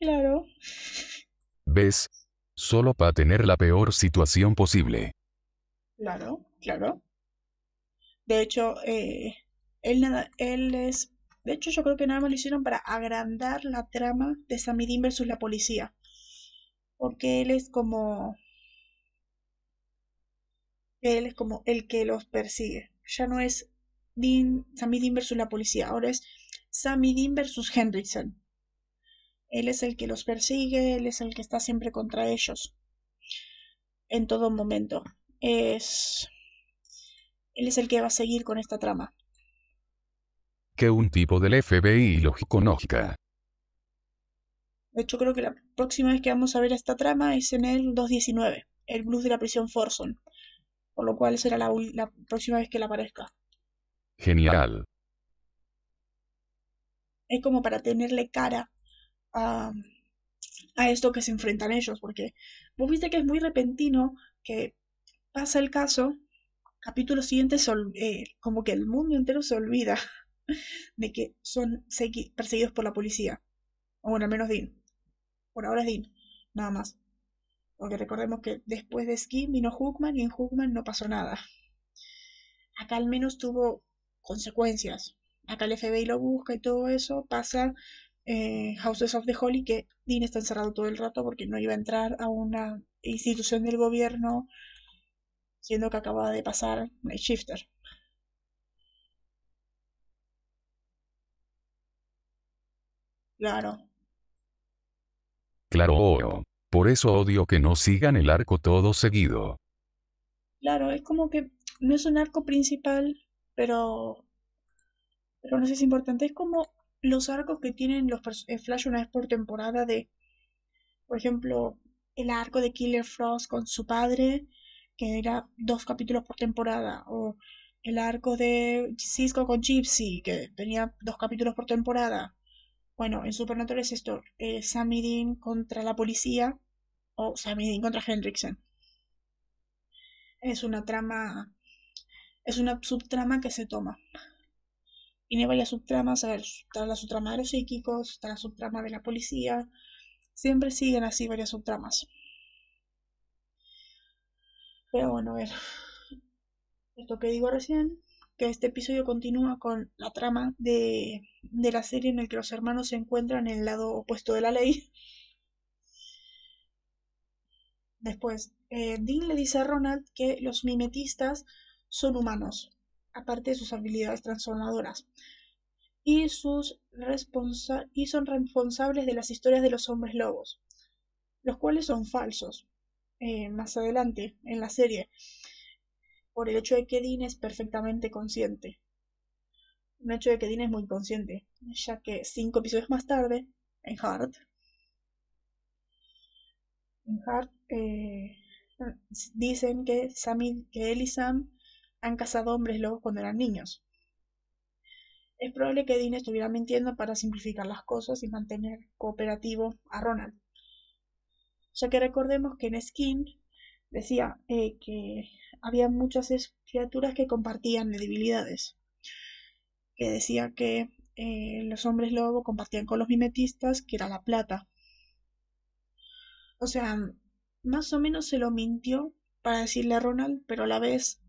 Speaker 1: claro.
Speaker 2: ¿Ves? Solo para tener la peor situación posible.
Speaker 1: Claro, claro. De hecho, eh, él, él es... De hecho, yo creo que nada más lo hicieron para agrandar la trama de Samidin versus la policía. Porque él es como... Él es como el que los persigue. Ya no es Dean, Samidin versus la policía. Ahora es Samidin versus Hendrickson. Él es el que los persigue, él es el que está siempre contra ellos. En todo momento. Es. Él es el que va a seguir con esta trama.
Speaker 2: Que un tipo del FBI lógico-lógica.
Speaker 1: De hecho, creo que la próxima vez que vamos a ver esta trama es en el 219, el blues de la prisión Forson. Por lo cual será la, la próxima vez que la aparezca.
Speaker 2: Genial.
Speaker 1: Es como para tenerle cara a, esto que se enfrentan ellos, porque vos viste que es muy repentino que pasa el caso, capítulo siguiente, eh, como que el mundo entero se olvida de que son perseguidos por la policía. O bueno, al menos Dean. Por ahora es Dean, nada más. Porque recordemos que después de Skin vino Hookman y en Hookman no pasó nada. Acá al menos tuvo consecuencias. Acá el FBI lo busca y todo eso pasa eh, Houses of the Holy que Dean está encerrado todo el rato porque no iba a entrar a una institución del gobierno siendo que acababa de pasar Night Shifter. Claro.
Speaker 2: Claro, por eso odio que no sigan el arco todo seguido.
Speaker 1: Claro, es como que no es un arco principal, pero pero no sé si es importante, es como los arcos que tienen los eh, Flash una vez por temporada de, por ejemplo, el arco de Killer Frost con su padre, que era dos capítulos por temporada, o el arco de Cisco con Gypsy, que tenía dos capítulos por temporada. Bueno, en Supernatural es esto, eh, Sammy Dean contra la policía, o Sammy Dean contra Hendrickson. Es una trama, es una subtrama que se toma. Tiene varias subtramas, está la subtrama de los psíquicos, está la subtrama de la policía, siempre siguen así varias subtramas. Pero bueno, a ver, esto que digo recién, que este episodio continúa con la trama de, de la serie en el que los hermanos se encuentran en el lado opuesto de la ley. Después, eh, Dean le dice a Ronald que los mimetistas son humanos, aparte de sus habilidades transformadoras, y, sus son responsables de las historias de los hombres lobos, los cuales son falsos, eh, más adelante en la serie, por el hecho de que Dean es perfectamente consciente. Un hecho de que Dean es muy consciente, ya que cinco episodios más tarde, en Heart, en eh, dicen que, Sammy, que él han cazado hombres lobos cuando eran niños. es probable que Dean estuviera mintiendo para simplificar las cosas y mantener cooperativo a Ronald. Ya que recordemos que en Skin decía eh, que había muchas criaturas que compartían debilidades. Que decía que eh, los hombres lobo compartían con los mimetistas, que era la plata. O sea, más o menos se lo mintió para decirle a Ronald, pero a la vez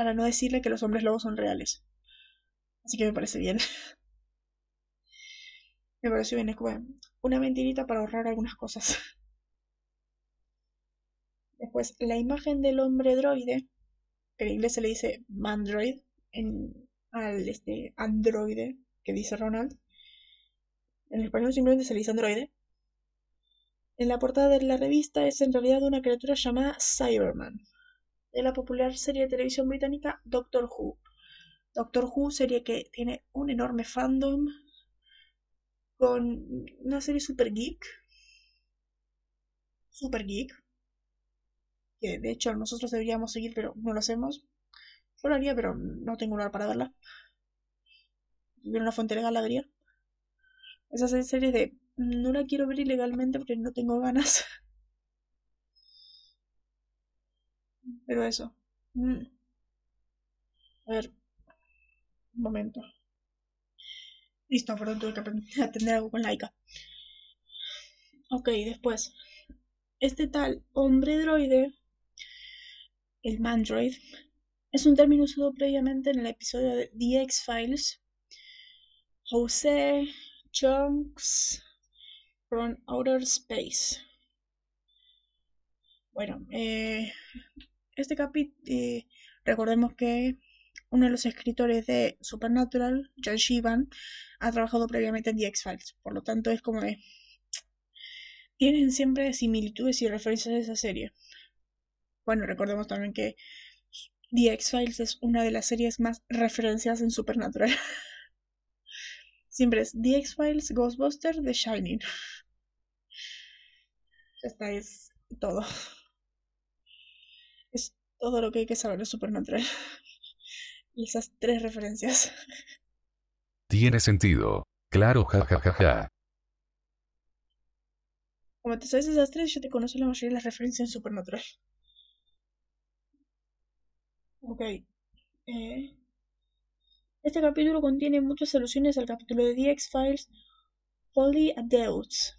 Speaker 1: para no decirle que los hombres lobos son reales. Así que me parece bien. me parece bien, es como una mentirita para ahorrar algunas cosas. Después, la imagen del hombre droide, que en inglés se le dice mandroid, al este androide que dice Ronald. En español simplemente se le dice androide. En la portada de la revista es en realidad una criatura llamada Cyberman, de la popular serie de televisión británica Doctor Who. Doctor Who, serie que tiene un enorme fandom con una serie super geek. Super geek. Que de hecho nosotros deberíamos seguir, pero no lo hacemos. Yo lo haría, pero no tengo lugar para verla. Si una fuente legal la vería. Esas series de no la quiero ver ilegalmente porque no tengo ganas. Pero eso. Mm. A ver. Un momento. Listo, perdón, tuve que atender algo con Laika. Ok, después. Este tal hombre droide, el mandroid, es un término usado previamente en el episodio de The X-Files. Jose Chunks from Outer Space. Bueno, eh, este capítulo, eh, recordemos que uno de los escritores de Supernatural, John Shivan, ha trabajado previamente en The X-Files. Por lo tanto, es como de. Tienen siempre similitudes y referencias de esa serie. Bueno, recordemos también que The X-Files es una de las series más referenciadas en Supernatural. siempre es The X-Files, Ghostbusters, The Shining. Esta es todo. Todo lo que hay que saber de Supernatural. Y esas tres referencias.
Speaker 2: Tiene sentido. Claro, jajajaja. Ja, ja, ja.
Speaker 1: Como te sabes esas tres, yo te conozco la mayoría de las referencias en Supernatural. Ok. Eh, este capítulo contiene muchas alusiones al capítulo de The X-Files, Folly Adults,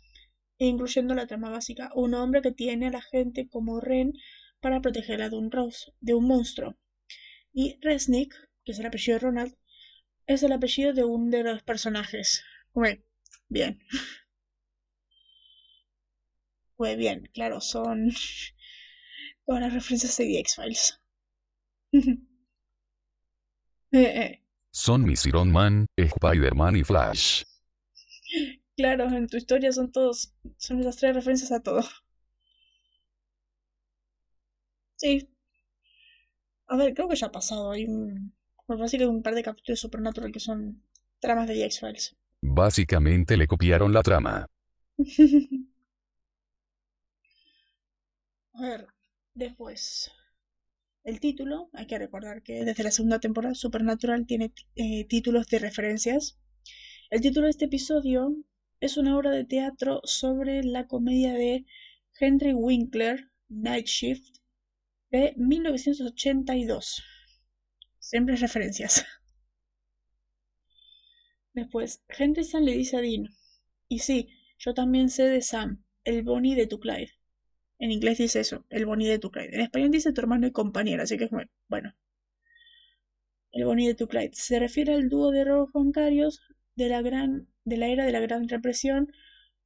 Speaker 1: incluyendo la trama básica, un hombre que tiene a la gente como Ren para protegerla de un, de un monstruo. Y Resnick, que es el apellido de Ronald, es el apellido de uno de los personajes. Muy bien. Muy bien, claro, son todas las referencias de The X-Files. Eh, eh.
Speaker 2: Son Miss Iron Man, Spider-Man y Flash.
Speaker 1: Claro, en tu historia son todos, son esas tres referencias a todo. Sí. A ver, creo que ya ha pasado. Hay un. Me parece que hay un par de capítulos de Supernatural que son tramas de X-Files.
Speaker 2: Básicamente le copiaron la trama.
Speaker 1: A ver, después. El título, hay que recordar que desde la segunda temporada Supernatural tiene eh, títulos de referencias. El título de este episodio es una obra de teatro sobre la comedia de Henry Winkler, Night Shift, de 1982. Siempre referencias. Después, Henry Sam le dice a Dean, y sí, yo también sé de Sam, el Bonnie de tu Clyde. En inglés dice eso, el Bonnie de tu Clyde. En español dice tu hermano y compañero, así que es bueno. El Bonnie de tu Clyde. Se refiere al dúo de robos bancarios de la, gran, de la era de la Gran Represión,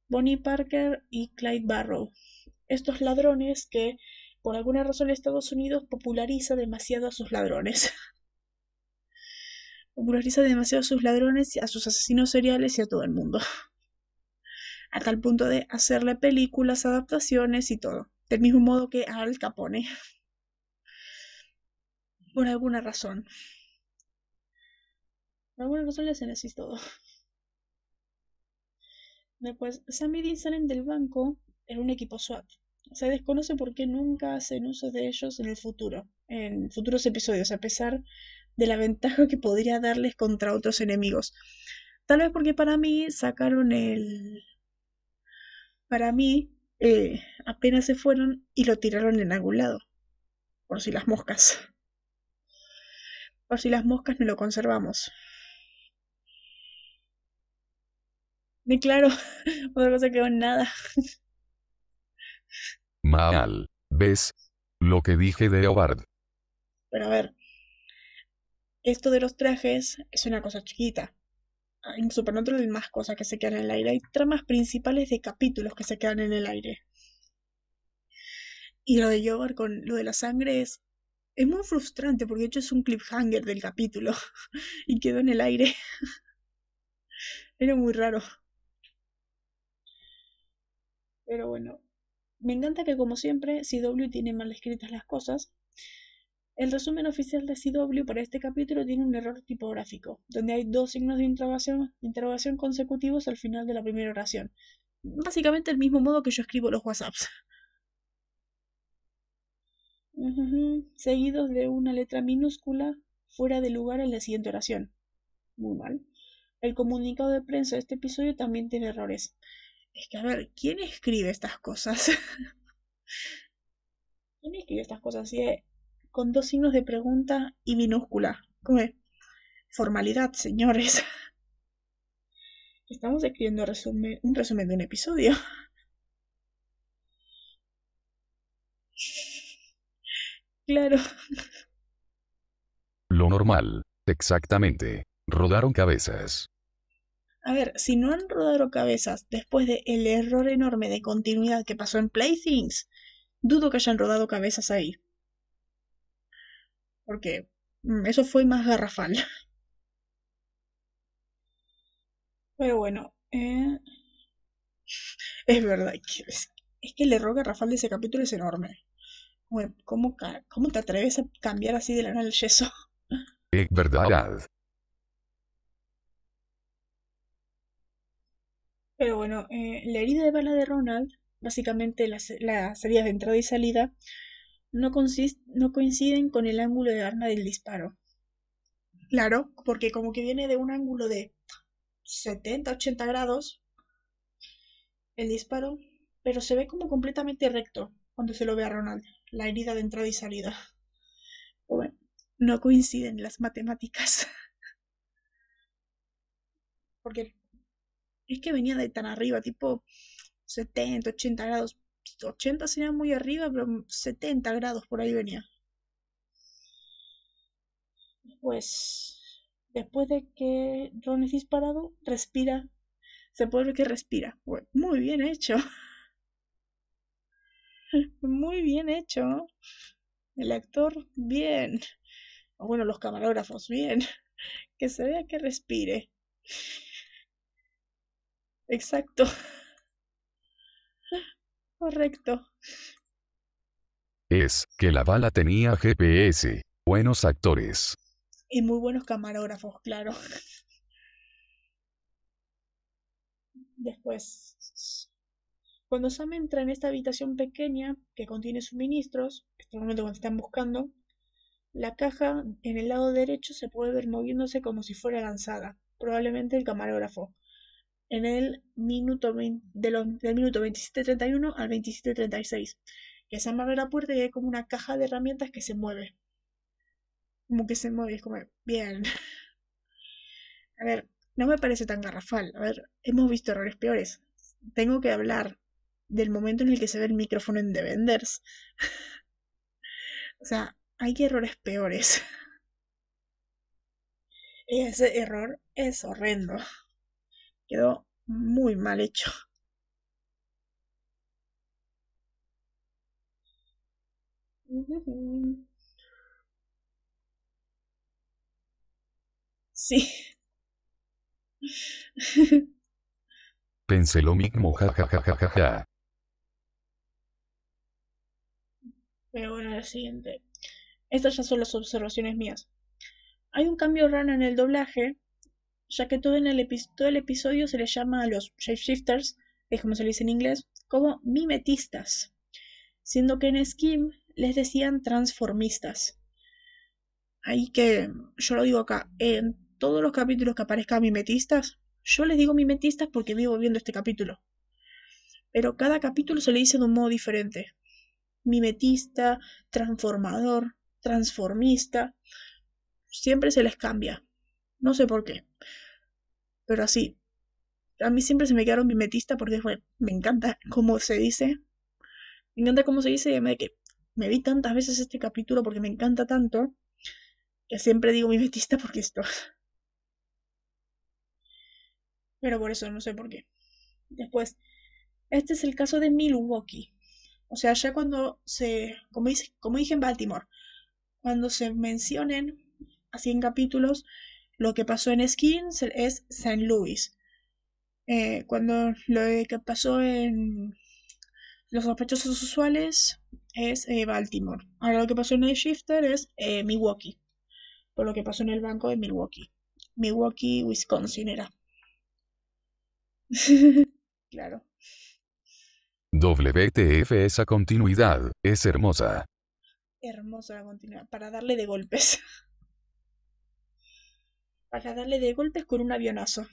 Speaker 1: Bonnie Parker y Clyde Barrow. Estos ladrones que por alguna razón Estados Unidos populariza demasiado a sus ladrones. populariza demasiado a sus ladrones, a sus asesinos seriales y a todo el mundo. A tal punto de hacerle películas, adaptaciones y todo. Del mismo modo que a Al Capone. Por alguna razón. Por alguna razón le hacen así todo. Después, Sam y Dean salen del banco en un equipo SWAT. Se desconoce por qué nunca hacen uso de ellos en el futuro, en futuros episodios, a pesar de la ventaja que podría darles contra otros enemigos. Tal vez porque para mí sacaron el... Para mí, eh, apenas se fueron y lo tiraron en algún lado. Por si las moscas. Por si las moscas no lo conservamos. Y claro, otra cosa quedó en nada.
Speaker 2: Mal. ¿Ves? Lo que dije de Eobard.
Speaker 1: Pero a ver, esto de los trajes es una cosa chiquita. En Supernatural hay más cosas que se quedan en el aire. Hay tramas principales de capítulos que se quedan en el aire. Y lo de Yobar con lo de la sangre es, es muy frustrante porque de hecho es un cliffhanger del capítulo y quedó en el aire. Era muy raro. Pero bueno, me encanta que como siempre CW tiene mal escritas las cosas. El resumen oficial de CW para este capítulo tiene un error tipográfico, donde hay dos signos de interrogación, consecutivos al final de la primera oración. Básicamente el mismo modo que yo escribo los WhatsApps. Seguidos de una letra minúscula fuera de lugar en la siguiente oración. Muy mal. El comunicado de prensa de este episodio también tiene errores. Es que, a ver, ¿quién escribe estas cosas? ¿Quién escribe estas cosas así con dos signos de pregunta y minúscula? ¿Cómo es? Formalidad, señores. Estamos escribiendo un resumen de un episodio. Claro.
Speaker 2: Lo normal, exactamente. Rodaron cabezas.
Speaker 1: A ver, si no han rodado cabezas después del el error enorme de continuidad que pasó en Playthings, dudo que hayan rodado cabezas ahí. Porque mm, eso fue más garrafal. Pero bueno, eh, es verdad. Es, es que el error garrafal de ese capítulo es enorme. ¿Cómo, cómo te atreves a cambiar así de la nada el yeso?
Speaker 2: Es verdad.
Speaker 1: Pero bueno, eh, la herida de bala de Ronald, básicamente las, las heridas de entrada y salida, no, no coinciden con el ángulo de arma del disparo. Claro, porque como que viene de un ángulo de 70, 80 grados el disparo, pero se ve como completamente recto cuando se lo ve a Ronald, la herida de entrada y salida. Bueno, no coinciden las matemáticas. Porque es que venía de tan arriba, tipo 70, 80 grados. 80 sería muy arriba, pero 70 grados por ahí venía. Pues después de que Ron es disparado, respira. Se puede ver que respira. muy bien hecho. Muy bien hecho. El actor, bien. bueno, los camarógrafos, bien. Que se vea que respire. Exacto. Correcto.
Speaker 2: Es que la bala tenía GPS. Buenos actores.
Speaker 1: Y muy buenos camarógrafos, claro. Después, cuando Sam entra en esta habitación pequeña que contiene suministros, este momento cuando están buscando, la caja en el lado derecho se puede ver moviéndose como si fuera lanzada, probablemente el camarógrafo en el minuto de del minuto 27.31 al 27.36. Que se abre la puerta y hay como una caja de herramientas que se mueve. Como que se mueve, es como, bien. A ver, no me parece tan garrafal. A ver, hemos visto errores peores. Tengo que hablar del momento en el que se ve el micrófono en The Vendors. o sea, hay errores peores. Ese error es horrendo. Quedó muy mal hecho. Sí.
Speaker 2: Pensé lo mismo, jajajajaja.
Speaker 1: Pero bueno, la siguiente. Estas ya son las observaciones mías. Hay un cambio raro en el doblaje ya que todo, en el, el episodio se les llama a los shapeshifters, es como se le dice en inglés, como mimetistas, siendo que en Skim les decían transformistas. ahí que yo lo digo acá, en todos los capítulos que aparezcan mimetistas, yo les digo mimetistas porque vivo viendo este capítulo. Pero cada capítulo se le dice de un modo diferente. Mimetista, transformador, transformista. Siempre se les cambia. No sé por qué. Pero así. A mí siempre se me quedaron mimetista porque me encanta cómo se dice. Me encanta cómo se dice me, que me vi tantas veces este capítulo porque me encanta tanto que siempre digo mimetista porque esto. Pero por eso no sé por qué. Después, este es el caso de Milwaukee. O sea, ya cuando se, como, dice, como dije en Baltimore, cuando se mencionen así en capítulos, lo que pasó en Skins es St. Louis. Eh, cuando lo que pasó en los sospechosos usuales es eh, Baltimore. Ahora lo que pasó en el Shifter es eh, Milwaukee. Por lo que pasó en el banco de Milwaukee. Milwaukee, Wisconsin era. claro.
Speaker 2: WTF esa continuidad, es hermosa.
Speaker 1: Hermosa la continuidad, para darle de golpes. para darle de golpes con un avionazo.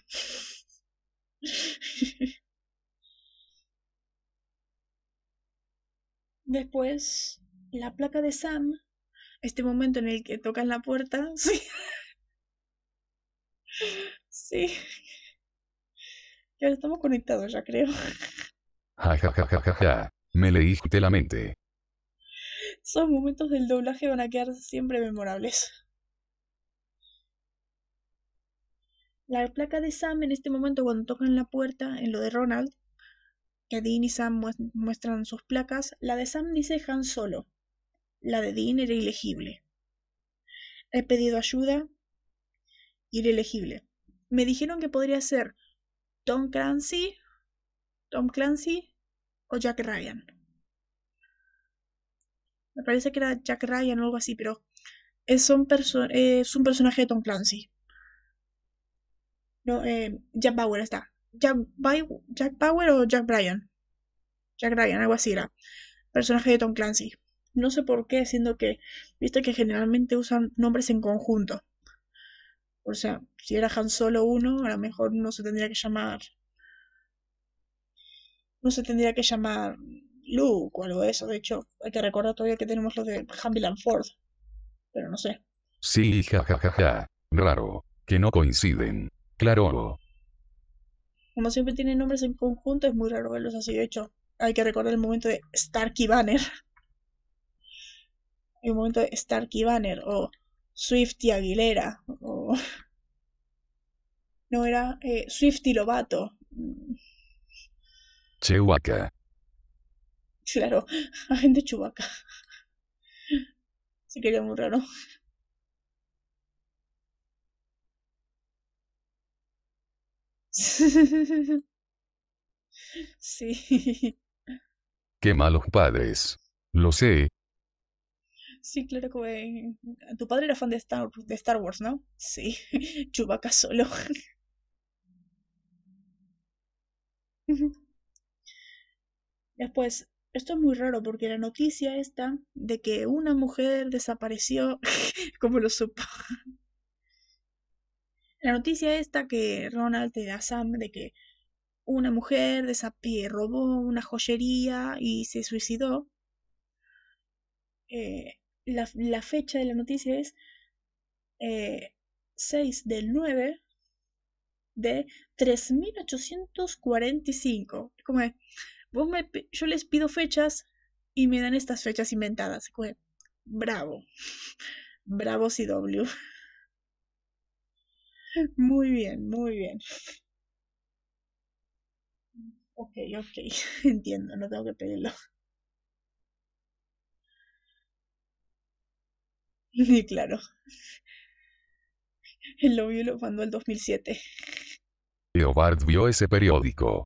Speaker 1: Después, la placa de Sam, este momento en el que tocan la puerta, sí. sí. Ya estamos conectados, ya creo.
Speaker 2: Ja, ja, ja, ja, ja, Me leíste la mente.
Speaker 1: Esos momentos del doblaje van a quedar siempre memorables. La placa de Sam en este momento cuando tocan la puerta, en lo de Ronald, que Dean y Sam muestran sus placas, la de Sam dice Han Solo. La de Dean era ilegible. He pedido ayuda ilegible. Me dijeron que podría ser Tom Clancy, Tom Clancy o Jack Ryan. Me parece que era Jack Ryan o algo así, pero es un personaje de Tom Clancy. No, eh, Jack Bauer está. Jack, Jack Bauer o Jack Bryan. Jack Ryan, algo así era. Personaje de Tom Clancy. No sé por qué, siendo que, viste que generalmente usan nombres en conjunto. O sea, si era Han Solo uno, a lo mejor no se tendría que llamar no se tendría que llamar Luke o algo de eso. De hecho, hay que recordar todavía que tenemos lo de Hamilton Ford. Pero no sé.
Speaker 2: Sí, jajajaja. Ja, ja, ja. Raro. Que no coinciden. Claro.
Speaker 1: Como siempre tienen nombres en conjunto, es muy raro verlos así. De hecho, hay que recordar el momento de Starky Banner. Un momento de Starky Banner o Swifty Aguilera o... No, era eh, Swifty Lobato.
Speaker 2: Chewbacca.
Speaker 1: Claro, agente Chewbacca. Sí quería muy raro. Sí.
Speaker 2: Qué malos padres. Lo sé.
Speaker 1: Sí, claro que tu padre era fan de Star, de Star Wars, ¿no? Sí, Chewbacca solo. Después, esto es muy raro porque la noticia esta de que una mujer desapareció, como lo supo? La noticia esta que Ronald te da Sam de que una mujer robó una joyería y se suicidó. Eh, la, fecha de la noticia es 6 eh, del 9 de 3845. Como es, yo les pido fechas y me dan estas fechas inventadas. bravo. Bravo CW. Muy bien, muy bien. Ok, ok. Entiendo, no tengo que pedirlo. Y claro. El novio lo mandó el 2007.
Speaker 2: Leobard vio ese periódico.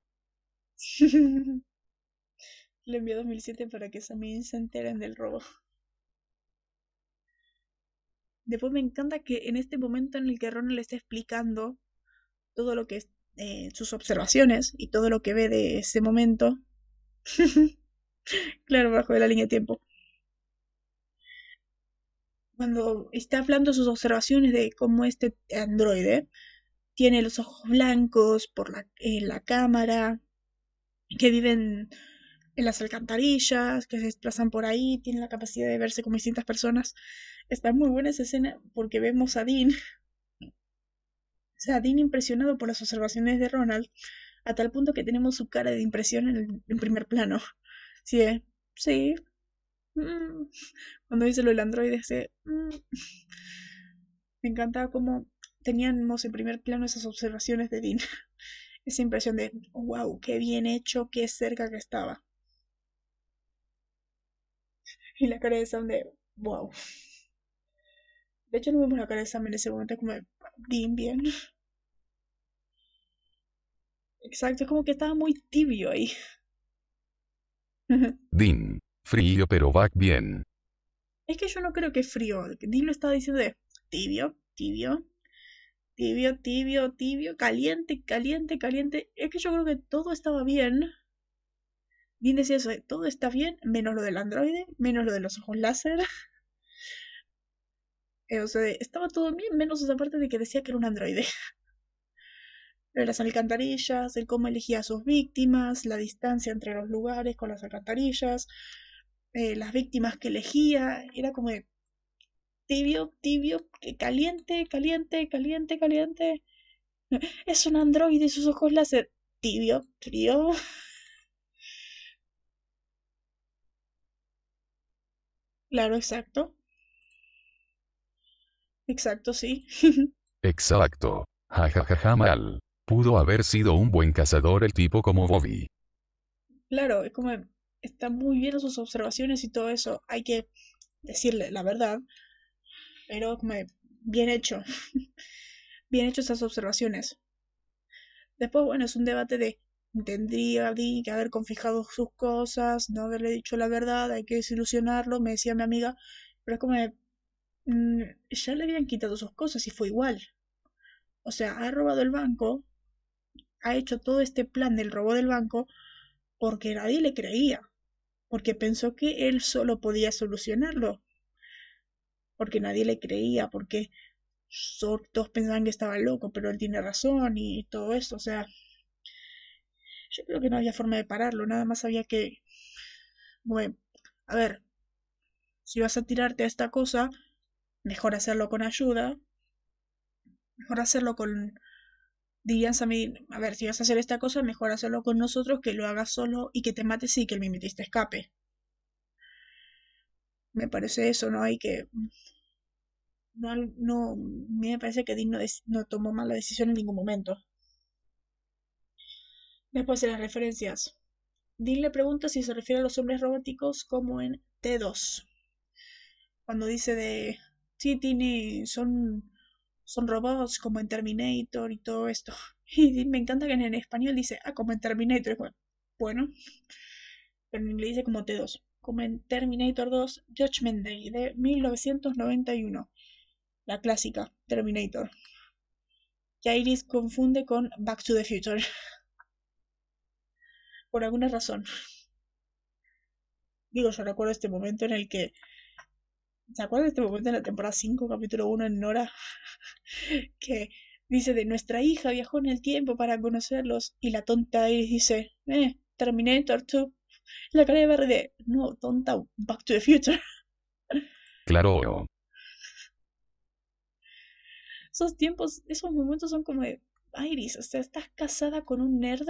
Speaker 1: Le envió 2007 para que también se enteren del robo. Después me encanta que en este momento en el que Ronald le está explicando todo lo que eh, sus observaciones y todo lo que ve de ese momento. claro, bajo de la línea de tiempo. cuando está hablando sus observaciones de cómo este androide tiene los ojos blancos por la, la cámara, que viven en las alcantarillas, que se desplazan por ahí, tienen la capacidad de verse como distintas personas. Está muy buena esa escena porque vemos a Dean, o sea, Dean impresionado por las observaciones de Ronald, a tal punto que tenemos su cara de impresión en el primer plano. Sí, sí. Mm. Cuando dice lo del androide. Mm. Me encanta cómo teníamos en primer plano esas observaciones de Dean. Esa impresión de, wow, qué bien hecho, qué cerca que estaba. Y la cara de Sam de, wow. De hecho, no vemos la cara de Sam en ese momento como, Dean, bien. Exacto, es como que estaba muy tibio ahí.
Speaker 2: Dean, frío pero va bien.
Speaker 1: Es que yo no creo que frío. Dean lo estaba diciendo de tibio, tibio tibio, tibio, tibio, caliente, caliente, caliente. Es que yo creo que todo estaba bien. Bien decía eso, todo está bien, menos lo del androide, menos lo de los ojos láser. Eh, o sea, estaba todo bien, menos esa parte de que decía que era un androide. las alcantarillas, el cómo elegía a sus víctimas, la distancia entre los lugares con las alcantarillas, eh, las víctimas que elegía, era como de, tibio, tibio, caliente, caliente, caliente, caliente. Es un androide y sus ojos láser. Tibio, frío. Claro, exacto. Exacto, sí.
Speaker 2: exacto. Jajajaja mal. Pudo haber sido un buen cazador el tipo como Bobby.
Speaker 1: Claro, es como está muy bien sus observaciones y todo eso. Hay que decirle la verdad pero bien hecho. bien hecho esas observaciones. Después, bueno, es un debate de tendría que haber confijado sus cosas, no haberle dicho la verdad, hay que desilusionarlo, me decía mi amiga, pero es como mm, ya le habían quitado sus cosas y fue igual. O sea, ha robado el banco, ha hecho todo este plan del robo del banco porque nadie le creía, porque pensó que él solo podía solucionarlo porque nadie le creía, porque todos pensaban que estaba loco, pero él tiene razón y todo esto, o sea, yo creo que no había forma de pararlo, nada más había que, bueno, a ver, si vas a tirarte a esta cosa, mejor hacerlo con ayuda, mejor hacerlo con, dirían a mí, a ver, si vas a hacer esta cosa, mejor hacerlo con nosotros, que lo hagas solo y que te mates y que el mimetista escape me parece eso, ¿no? Hay que... No, no, me parece que Dean no, tomó mala decisión en ningún momento. Después de las referencias. Dean le pregunta si se refiere a los hombres robóticos como en T2. Cuando dice de... Sí, tiene... Son, son robots como en Terminator y todo esto. Y me encanta que en español dice, ah, como en Terminator. Bueno, pero en inglés dice como T2 como en Terminator 2 Judgment Day de 1991, la clásica Terminator, que Iris confunde con Back to the Future. Por alguna razón. Digo, yo recuerdo este momento en el que. ¿Se acuerdan de este momento en la temporada 5, capítulo 1 en Nora? que dice de nuestra hija viajó en el tiempo para conocerlos y la tonta Iris dice, eh, Terminator 2 la cara de verde, no, tonta, Back to the Future.
Speaker 2: Claro.
Speaker 1: Esos tiempos, esos momentos son como de Iris, o sea, estás casada con un nerd.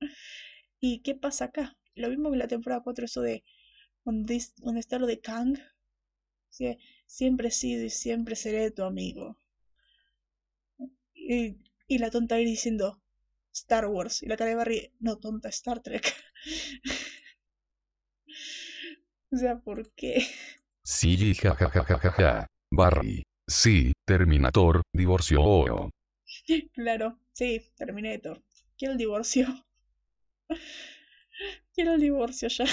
Speaker 1: ¿Y qué pasa acá? Lo mismo que la temporada 4, eso de donde, está lo de Kang. Siempre he sido y siempre seré tu amigo. Y, y la tonta Iris diciendo, Star Wars. Y la cara de Barry, no tonta, Star Trek. o sea, ¿por qué?
Speaker 2: Sí, jajajajaja. Barry. Sí, Terminator, divorció.
Speaker 1: Claro, sí, Terminator. Quiero el divorcio. Quiero el divorcio ya.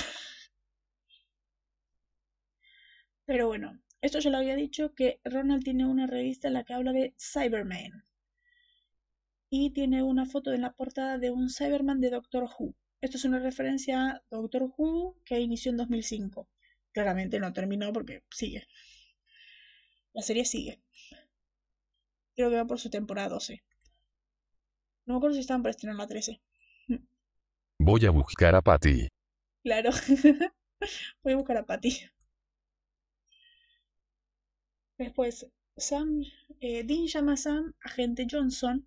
Speaker 1: Pero bueno, esto ya lo había dicho que Ronald tiene una revista en la que habla de Cyberman y tiene una foto en la portada de un Cyberman de Doctor Who. Esto es una referencia a Doctor Who que inició en 2005. Claramente no terminó porque sigue. La serie sigue. Creo que va por su temporada 12. No me acuerdo si estaban para estrenar la 13.
Speaker 2: Voy a buscar a Patty.
Speaker 1: Claro. Voy a buscar a Patty. Después, Sam, eh, Dean llama a Sam, agente Johnson.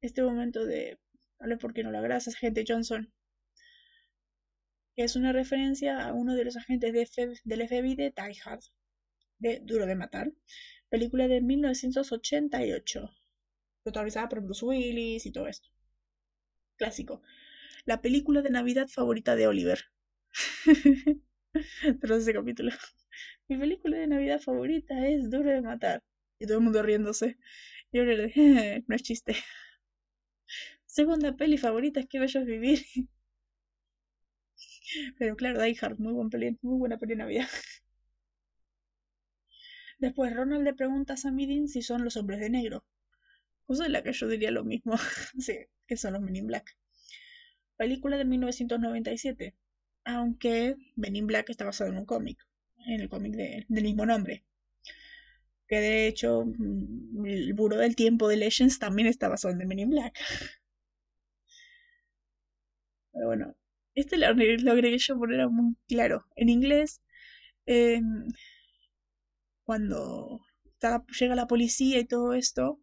Speaker 1: Este momento de, vale, ¿por qué no la grasas, agente Johnson? Es una referencia a uno de los agentes de del FBI de Die Hard, de Duro de Matar, película de 1988, protagonizada por Bruce Willis y todo esto. Clásico. La película de Navidad favorita de Oliver. Tras ese capítulo. Mi película de Navidad favorita es Duro de Matar. Y todo el mundo riéndose. Y yo le dije, no es chiste. Segunda peli favorita es Que Bello es Vivir. Pero claro, Die Hard, muy, buen peli, muy buena peli de Navidad. Después Ronald le pregunta a Sammy Dean si son los hombres de negro. Cosa de la que yo diría lo mismo. sí, que son los Men in Black. Película de 1997. Aunque Men in Black está basado en un cómic en el cómic del mismo nombre. Que de hecho, mm, el Buró del Tiempo de Legends también está basado en The Men in Black. Pero bueno, este lo, agregué yo por era muy claro. En inglés, em, cuando llega la policía y todo esto,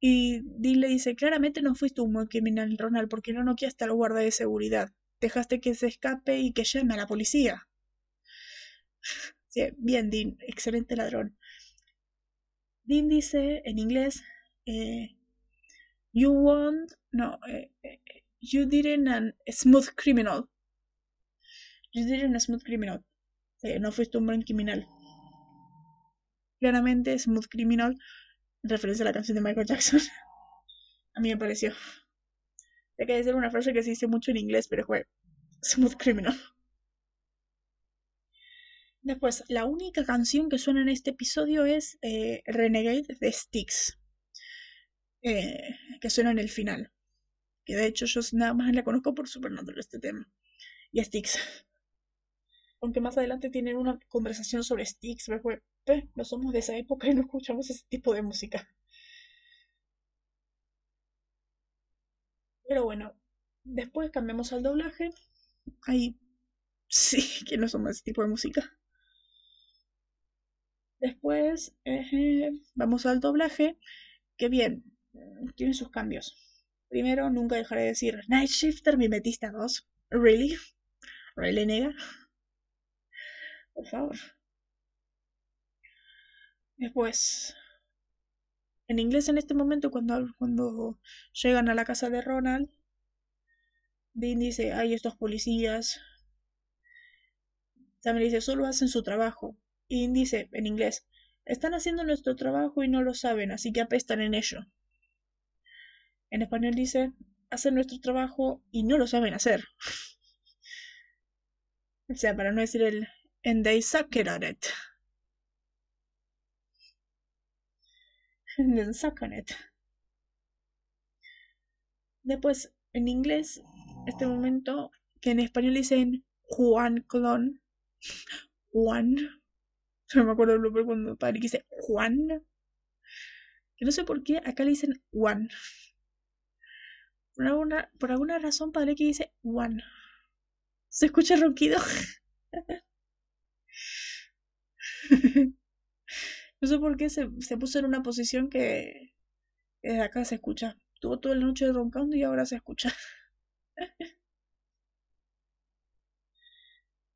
Speaker 1: y Dean le dice, claramente no fuiste un buen criminal, Ronald, porque no noqueaste al guarda de seguridad. Dejaste que se escape y que llame a la policía. Bien, Dean, excelente ladrón. Dean dice en inglés, eh, you want, no, eh, eh, you didn't a smooth criminal. You didn't a smooth criminal. no fuiste un buen criminal. Claramente, smooth criminal, referencia a la canción de Michael Jackson. a mí me pareció. Hay que decir una frase que se dice mucho en inglés, pero fue smooth criminal. Después, la única canción que suena en este episodio es eh, Renegade de Styx, eh, que suena en el final. Que de hecho yo nada más la conozco por Supernatural este tema. Y Styx. Aunque más adelante tienen una conversación sobre Styx, pero eh, no somos de esa época y no escuchamos ese tipo de música. Pero bueno, después cambiamos al doblaje. Ahí sí que no somos ese tipo de música. Después vamos al doblaje, que bien, tiene sus cambios. Primero, nunca dejaré de decir Night Shifter Mimetista 2. ¿Really? ¿Really, nega? Por favor. Después, en inglés en este momento, cuando, cuando llegan a la casa de Ronald, Dean dice, hay estos policías. También dice, solo hacen su trabajo. Y dice en inglés, están haciendo nuestro trabajo y no lo saben, así que apestan en ello. En español dice, hacen nuestro trabajo y no lo saben hacer. o sea, para no decir el and they suck it at it. and then suck on it. Después, en inglés, este momento, que en español dicen Juan Clon, Juan no me acuerdo el nombre cuando padre que dice Juan. Que no sé por qué acá le dicen Juan. Por alguna, por alguna razón padre que dice Juan. ¿Se escucha ronquido? no sé por qué se, se, puso en una posición que desde acá se escucha. Tuvo toda la noche roncando y ahora se escucha.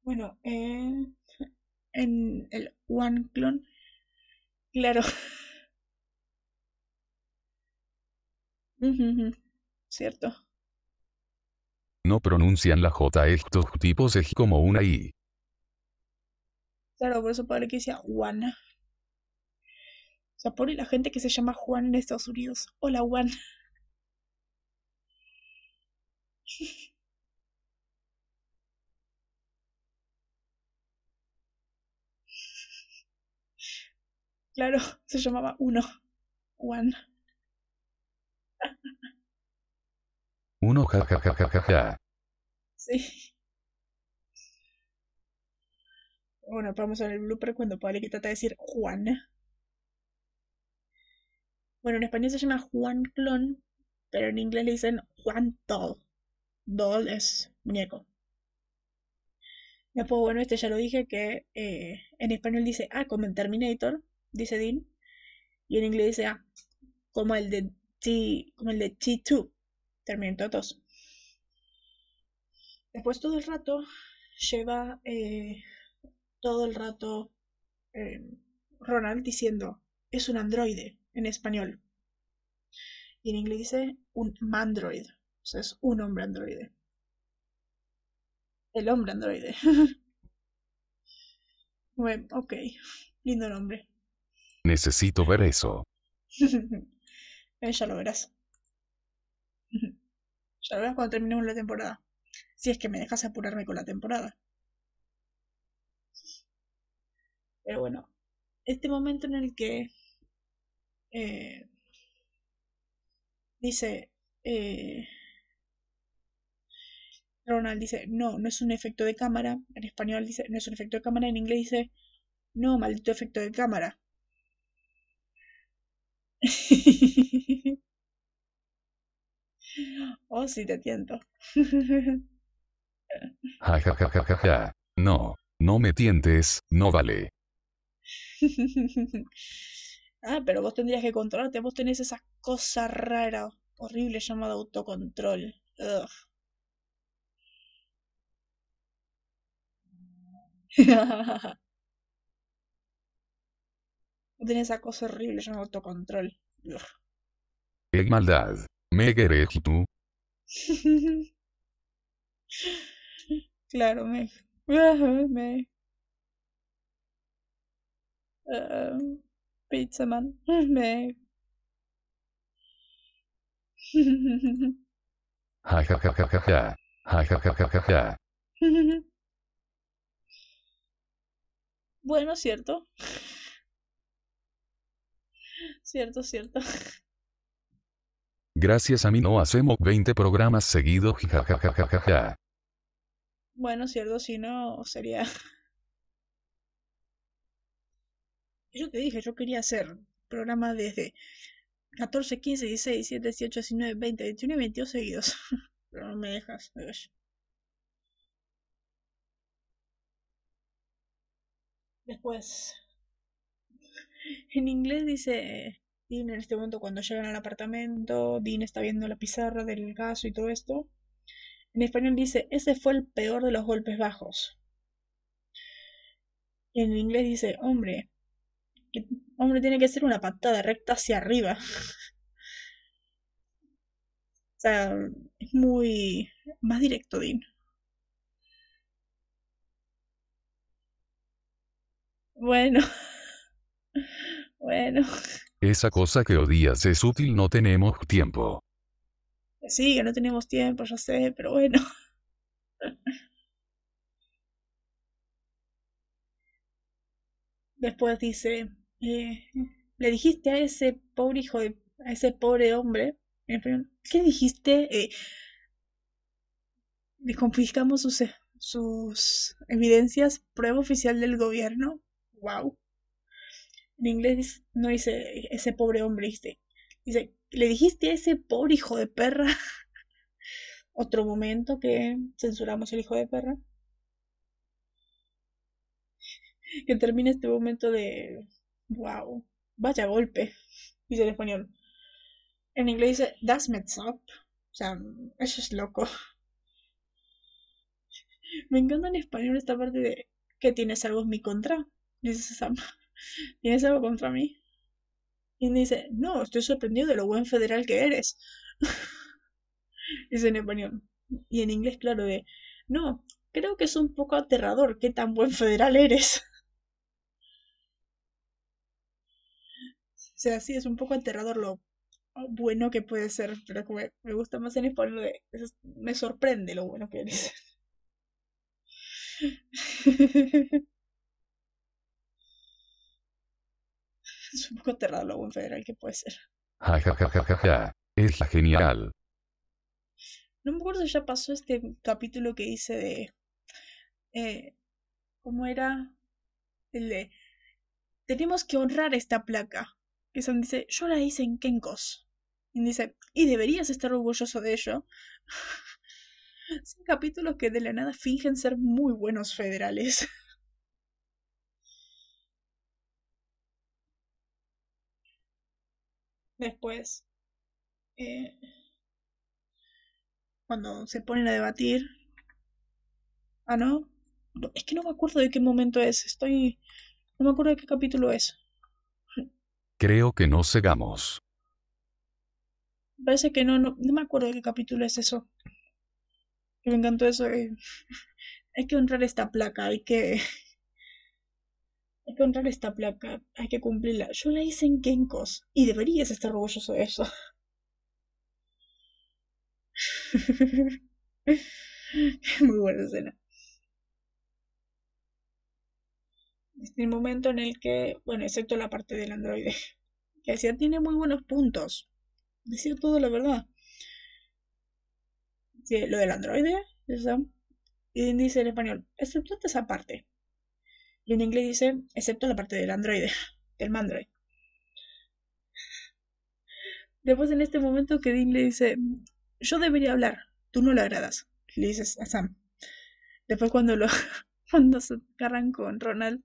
Speaker 1: bueno, eh, en el One Clone. Claro. Cierto.
Speaker 2: No pronuncian la J estos tipos es como una I.
Speaker 1: Claro, por eso padre que decía Juan. O sea, por la gente que se llama Juan en Estados Unidos. Hola, Juan. Claro, se llamaba Uno. One.
Speaker 2: Uno, ja, ja, ja, ja, ja,
Speaker 1: Sí. Bueno, vamos a ver el blooper cuando que trata de decir Juan. Bueno, en español se llama Juan Clon, pero en inglés le dicen Juan Doll. Doll es muñeco. Después, bueno, este ya lo dije que eh, en español dice A como en Terminator, dice Dean, y en inglés dice A como el de T, como el de T2, Terminator 2. Después todo el rato lleva eh, todo el rato eh, Ronald diciendo es un androide en español. Y en inglés dice un mandroid. Es un hombre androide. El hombre androide. bueno, ok. Lindo nombre.
Speaker 2: Necesito ver eso.
Speaker 1: ya lo verás. ya lo verás cuando terminemos la temporada. Si es que me dejas apurarme con la temporada. Pero bueno, este momento en el que eh, dice eh, Ronald dice no, no es un efecto de cámara. En español dice no es un efecto de cámara. En inglés dice no, maldito efecto de cámara. oh, sí, te tiento.
Speaker 2: No, no me tientes, no vale.
Speaker 1: ah, pero vos tendrías que controlarte. Vos tenés esa cosa rara, horrible llamada autocontrol. Ugh. Tenés esa cosa horrible llamada autocontrol.
Speaker 2: ¡Qué maldad! ¿Me querés tú?
Speaker 1: claro, me. me. Uh, pizza man. Me.
Speaker 2: Ja ja ja ja ja ja. Ja ja ja ja ja ja.
Speaker 1: Bueno, cierto. Cierto, cierto.
Speaker 2: Gracias a mí no hacemos 20 programas seguidos. Ja.
Speaker 1: Bueno, cierto, si no sería yo te dije, yo quería hacer programas desde 14, 15, 16, 17, 18, 19, 20, 21 y 22 seguidos. Pero no me dejas. Después, en inglés dice Dean en este momento cuando llegan al apartamento, Dean está viendo la pizarra del caso y todo esto. En español dice, ese fue el peor de los golpes bajos. En inglés dice, hombre, hombre, tiene que ser una patada recta hacia arriba. o sea, es muy más directo, Dean. Bueno. bueno.
Speaker 2: Esa cosa que odias es útil, no tenemos tiempo.
Speaker 1: Sí, que no tenemos tiempo, ya sé, pero bueno. Después dice, eh, le dijiste a ese pobre hijo de, a ese pobre hombre, ¿qué dijiste? Eh, le confiscamos sus, sus evidencias, prueba oficial del gobierno. Wow. En inglés no dice ese pobre hombre, dice, dice, le dijiste a ese pobre hijo de perra. Otro momento que censuramos el hijo de perra. que termine este momento de wow, vaya golpe, dice en español. En inglés dice that's messed up, o sea, eso es loco. Me encanta en español esta parte de que tienes algo en mi contra, dice Sam. ¿Tienes algo contra mí? Y dice, no, estoy sorprendido de lo buen federal que eres. dice en español. Y en inglés, claro, de, no, creo que es un poco aterrador qué tan buen federal eres. O sea, sí, es un poco aterrador lo bueno que puede ser, pero me, me gusta más en español de... me sorprende lo bueno que eres. es un poco aterrador lo buen federal que puede ser.
Speaker 2: Ja, ja, ja, ja, ja, Es la genial.
Speaker 1: No me acuerdo si ya pasó este capítulo que hice de... Eh, ¿Cómo era? El de, tenemos que honrar esta placa. Que Sam dice, yo la hice en Kenkos. Y dice, y deberías estar orgulloso de ello. Son capítulos que de la nada fingen ser muy buenos federales. Después, eh, cuando se ponen a debatir. Ah, ¿no? Es que no me acuerdo de qué momento es. Estoy... No me acuerdo de qué capítulo es.
Speaker 2: Creo que no cegamos.
Speaker 1: Parece que no, no, no me acuerdo de qué capítulo es eso. Me encantó eso. eh. Hay que honrar esta placa, hay que... Hay que honrar esta placa, hay que cumplirla. Yo la hice en Kenkos y deberías estar orgulloso de eso. Muy buena escena. Este el momento en el que, bueno, excepto la parte del androide, que decía tiene muy buenos puntos. Decía todo la verdad. Lo del androide, eso. Y dice en español, excepto esa parte. Y en inglés dice, excepto la parte del androide, del mandroid. Después en este momento que Dean le dice, yo debería hablar, tú no le agradas. Le dices a Sam. Después cuando lo cuando se agarran con Ronald,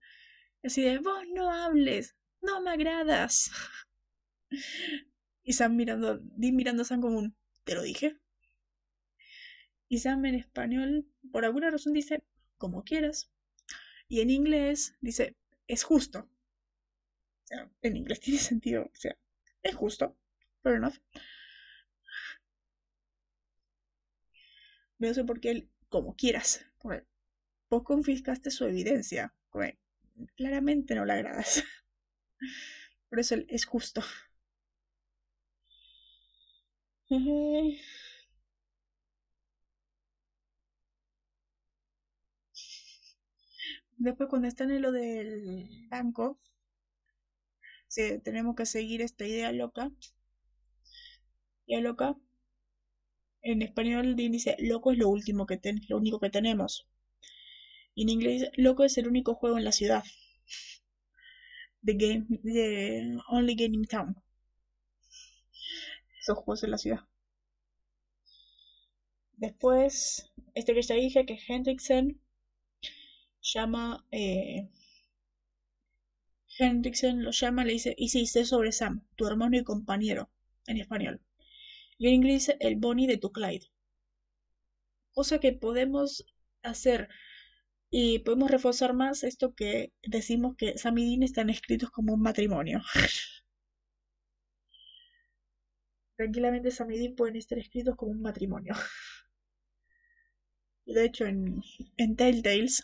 Speaker 1: así de vos no hables, no me agradas. Y Sam mirando, Dean mirando a Sam como un, te lo dije. Y Sam en español, por alguna razón dice, como quieras. Y en inglés dice, es justo. En inglés tiene sentido. O sea, es justo. Fair enough. No sé por qué él, como quieras. Vos confiscaste su evidencia. Claramente no le agradas. Por eso él es justo. Después cuando está en lo del banco, tenemos que seguir esta idea loca. Idea loca. En español dice, loco es lo último que ten- lo único que tenemos. Y en inglés loco es el único juego en la ciudad. The game, the only game in town. Esos juegos en la ciudad. Después, este que ya dije, que Hendrickson llama, eh, Hendrickson lo llama, le dice, sé sobre Sam, tu hermano y compañero, en español. Y en inglés el Bonnie de tu Clyde. Cosa que podemos hacer y podemos reforzar más esto que decimos que Sam y Dean están escritos como un matrimonio. Tranquilamente Sam y Dean pueden estar escritos como un matrimonio. De hecho en, en Telltales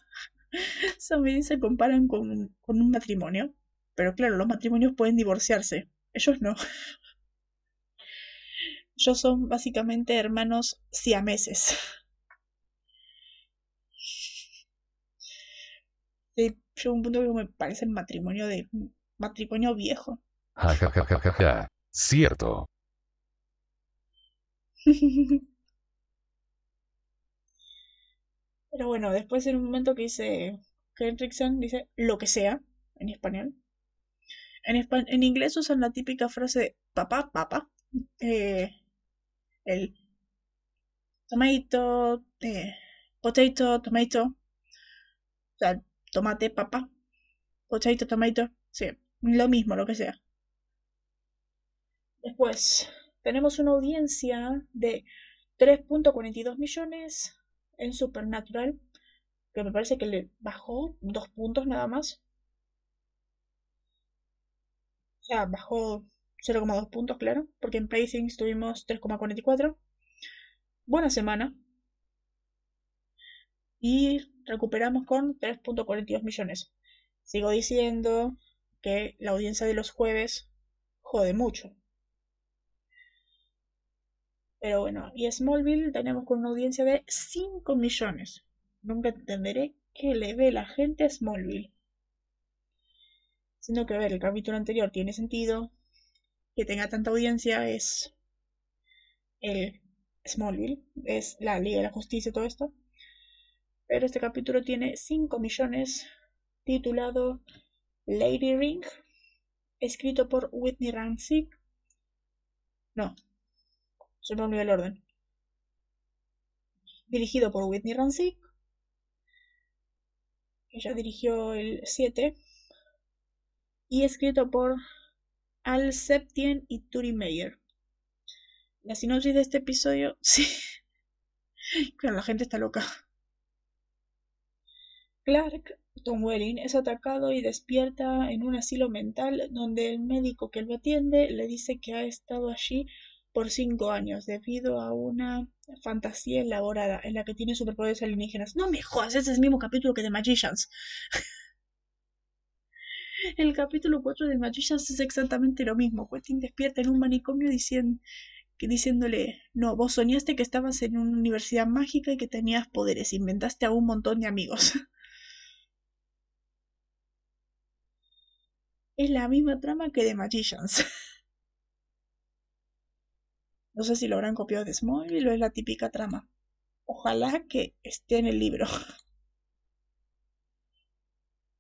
Speaker 1: Dean se comparan con, con un matrimonio. Pero claro, los matrimonios pueden divorciarse. Ellos no. Ellos son básicamente hermanos siameses. Llega un punto que me parece el matrimonio de matrimonio viejo.
Speaker 2: Ja. Cierto.
Speaker 1: Pero bueno, después en un momento que dice Hendrickson, dice lo que sea en español. En, en inglés usan la típica frase de papá, papá. Eh, el tomato, eh, potato, tomato. O sea, tomate, papá. Potato, tomato. Sí, lo mismo, lo que sea. Después, tenemos una audiencia de 3.42 millones en Supernatural, que me parece que le bajó dos puntos nada más. O sea, bajó 0,2 puntos, claro, porque en Playthings tuvimos 3,44. Buena semana. Y recuperamos con 3.42 millones. Sigo diciendo que la audiencia de los jueves jode mucho. Pero bueno, y Smallville tenemos con una audiencia de 5 millones. Nunca entenderé qué le ve la gente a Smallville. Siendo que, a ver, el capítulo anterior tiene sentido. Que tenga tanta audiencia es el Smallville, es la Liga de la Justicia y todo esto. Pero este capítulo tiene 5 millones titulado Lady Ring, escrito por Whitney Rancic. No, el orden. Dirigido por Whitney Rancic. Ella dirigió el 7. Y escrito por Al Septien y Turi Meyer. La sinopsis de este episodio, sí. Claro, la gente está loca. Clark Tom Welling es atacado y despierta en un asilo mental donde el médico que lo atiende le dice que ha estado allí por cinco años debido a una fantasía elaborada en la que tiene superpoderes alienígenas. No me jodas, ese es el mismo capítulo que de Magicians. el capítulo 4 de Magicians es exactamente lo mismo. Quentin despierta en un manicomio diciéndole, no, vos soñaste que estabas en una universidad mágica y que tenías poderes, inventaste a un montón de amigos. es la misma trama que de Magicians. no sé si lo habrán copiado de Smallville o es la típica trama. Ojalá que esté en el libro.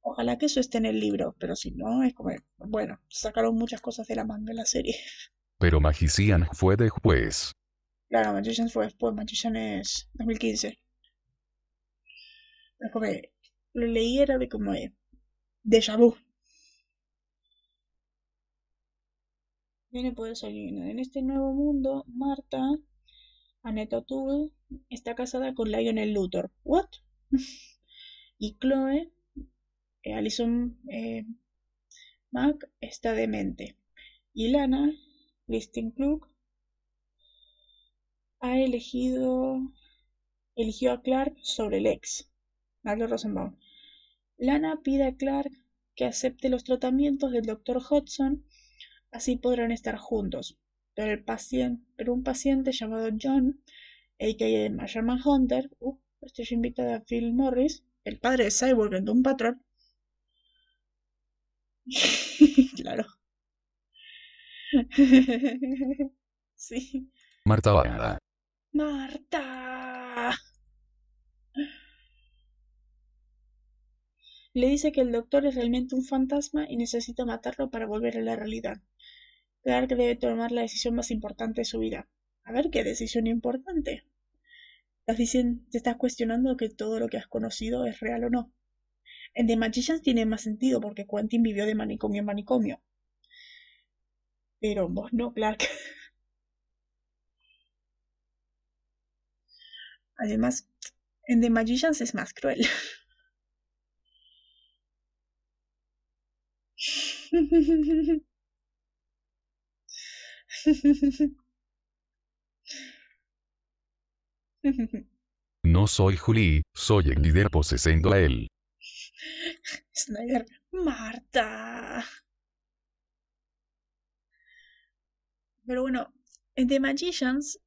Speaker 1: Ojalá que eso esté en el libro, pero si no, es como, bueno, sacaron muchas cosas de la manga en la serie.
Speaker 2: Pero Magician fue después.
Speaker 1: Claro, Magician fue después, Magician es 2015. Es como, lo leí era de como de déjà vu. Poder salir. En este nuevo mundo, Marta, Annette O'Toole, está casada con Lionel Luthor. ¿What? y Chloe, eh, Alison eh, Mac, está demente. Y Lana, Kristen Klug, ha elegido eligió a Clark sobre el ex, Marlo Rosenbaum. Lana pide a Clark que acepte los tratamientos del Dr. Hudson Así podrán estar juntos. Pero, el paciente, pero un paciente llamado John, a.k.a. Marshall Hunter, uh, estoy invitada a Phil Morris, el padre de Cyborg en un patrón. claro. sí.
Speaker 2: Marta
Speaker 1: Marta. Le dice que el doctor es realmente un fantasma y necesita matarlo para volver a la realidad. Clark debe tomar la decisión más importante de su vida. A ver, ¿qué decisión importante? Te estás cuestionando que todo lo que has conocido es real o no. En The Magicians tiene más sentido porque Quentin vivió de manicomio en manicomio. Pero vos no, Clark. Además, en The Magicians es más cruel.
Speaker 2: No soy Julie, soy el líder poseyendo a él.
Speaker 1: Snyder, Marta. Pero bueno, en The Magicians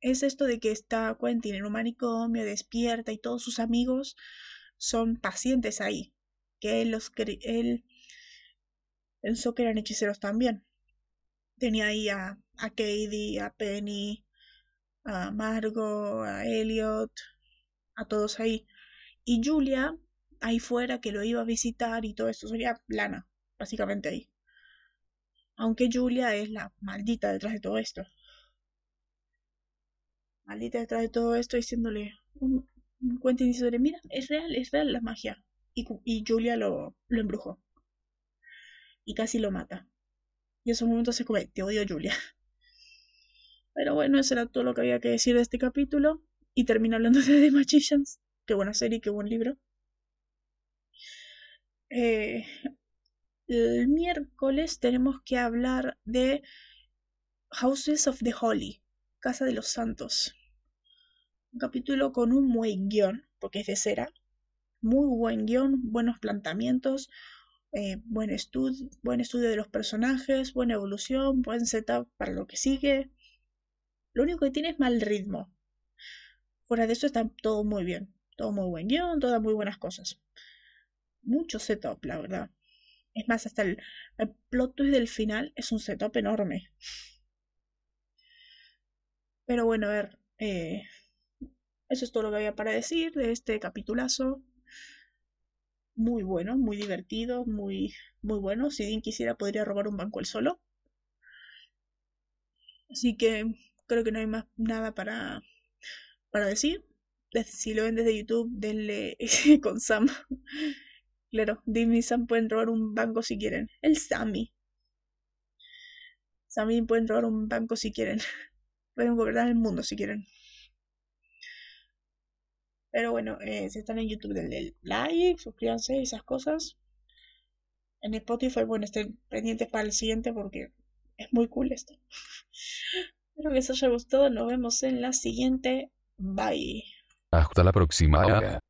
Speaker 1: es esto de que está Quentin en un manicomio, despierta y todos sus amigos son pacientes ahí. Que él los él pensó que eran hechiceros también tenía ahí a, a Katie, a Penny, a Margot, a Elliot, a todos ahí. Y Julia, ahí fuera, que lo iba a visitar y todo esto, sería Lana, básicamente ahí. Aunque Julia es la maldita detrás de todo esto. Maldita detrás de todo esto, diciéndole, un, cuento diciéndole, mira, es real, es real la magia. Y, y Julia lo, lo embrujó. Y casi lo mata. Y en esos momentos se come, te odio Julia. Pero bueno, eso era todo lo que había que decir de este capítulo. Y termino hablando de The Magicians. Qué buena serie, qué buen libro. Eh, el miércoles tenemos que hablar de Houses of the Holy, Casa de los Santos. Un capítulo con un buen guion, porque es de cera. Muy buen guion, buenos planteamientos, eh, buen, estudio, buen estudio de los personajes, buena evolución, buen setup para lo que sigue. Lo único que tiene es mal ritmo. Fuera de eso está todo muy bien. Todo muy buen guion, todas muy buenas cosas. Mucho setup, la verdad. Es más, hasta el, plot twist del final es un setup enorme. Pero bueno, a ver. Eh, eso es todo lo que había para decir de este capitulazo. Muy bueno, muy divertido, muy, muy bueno. Si Dean quisiera, podría robar un banco él solo. Así que creo que no hay más nada para, para decir. Si lo ven desde YouTube, denle con Sam. Claro, Dean y Sam pueden robar un banco si quieren. El Sammy. Sammy pueden robar un banco si quieren. Pueden gobernar el mundo si quieren. Pero bueno, eh, si están en YouTube, denle like, suscríbanse y esas cosas. En Spotify, bueno, estén pendientes para el siguiente porque es muy cool esto. Espero que les haya gustado. Nos vemos en la siguiente. Bye.
Speaker 2: Hasta la próxima.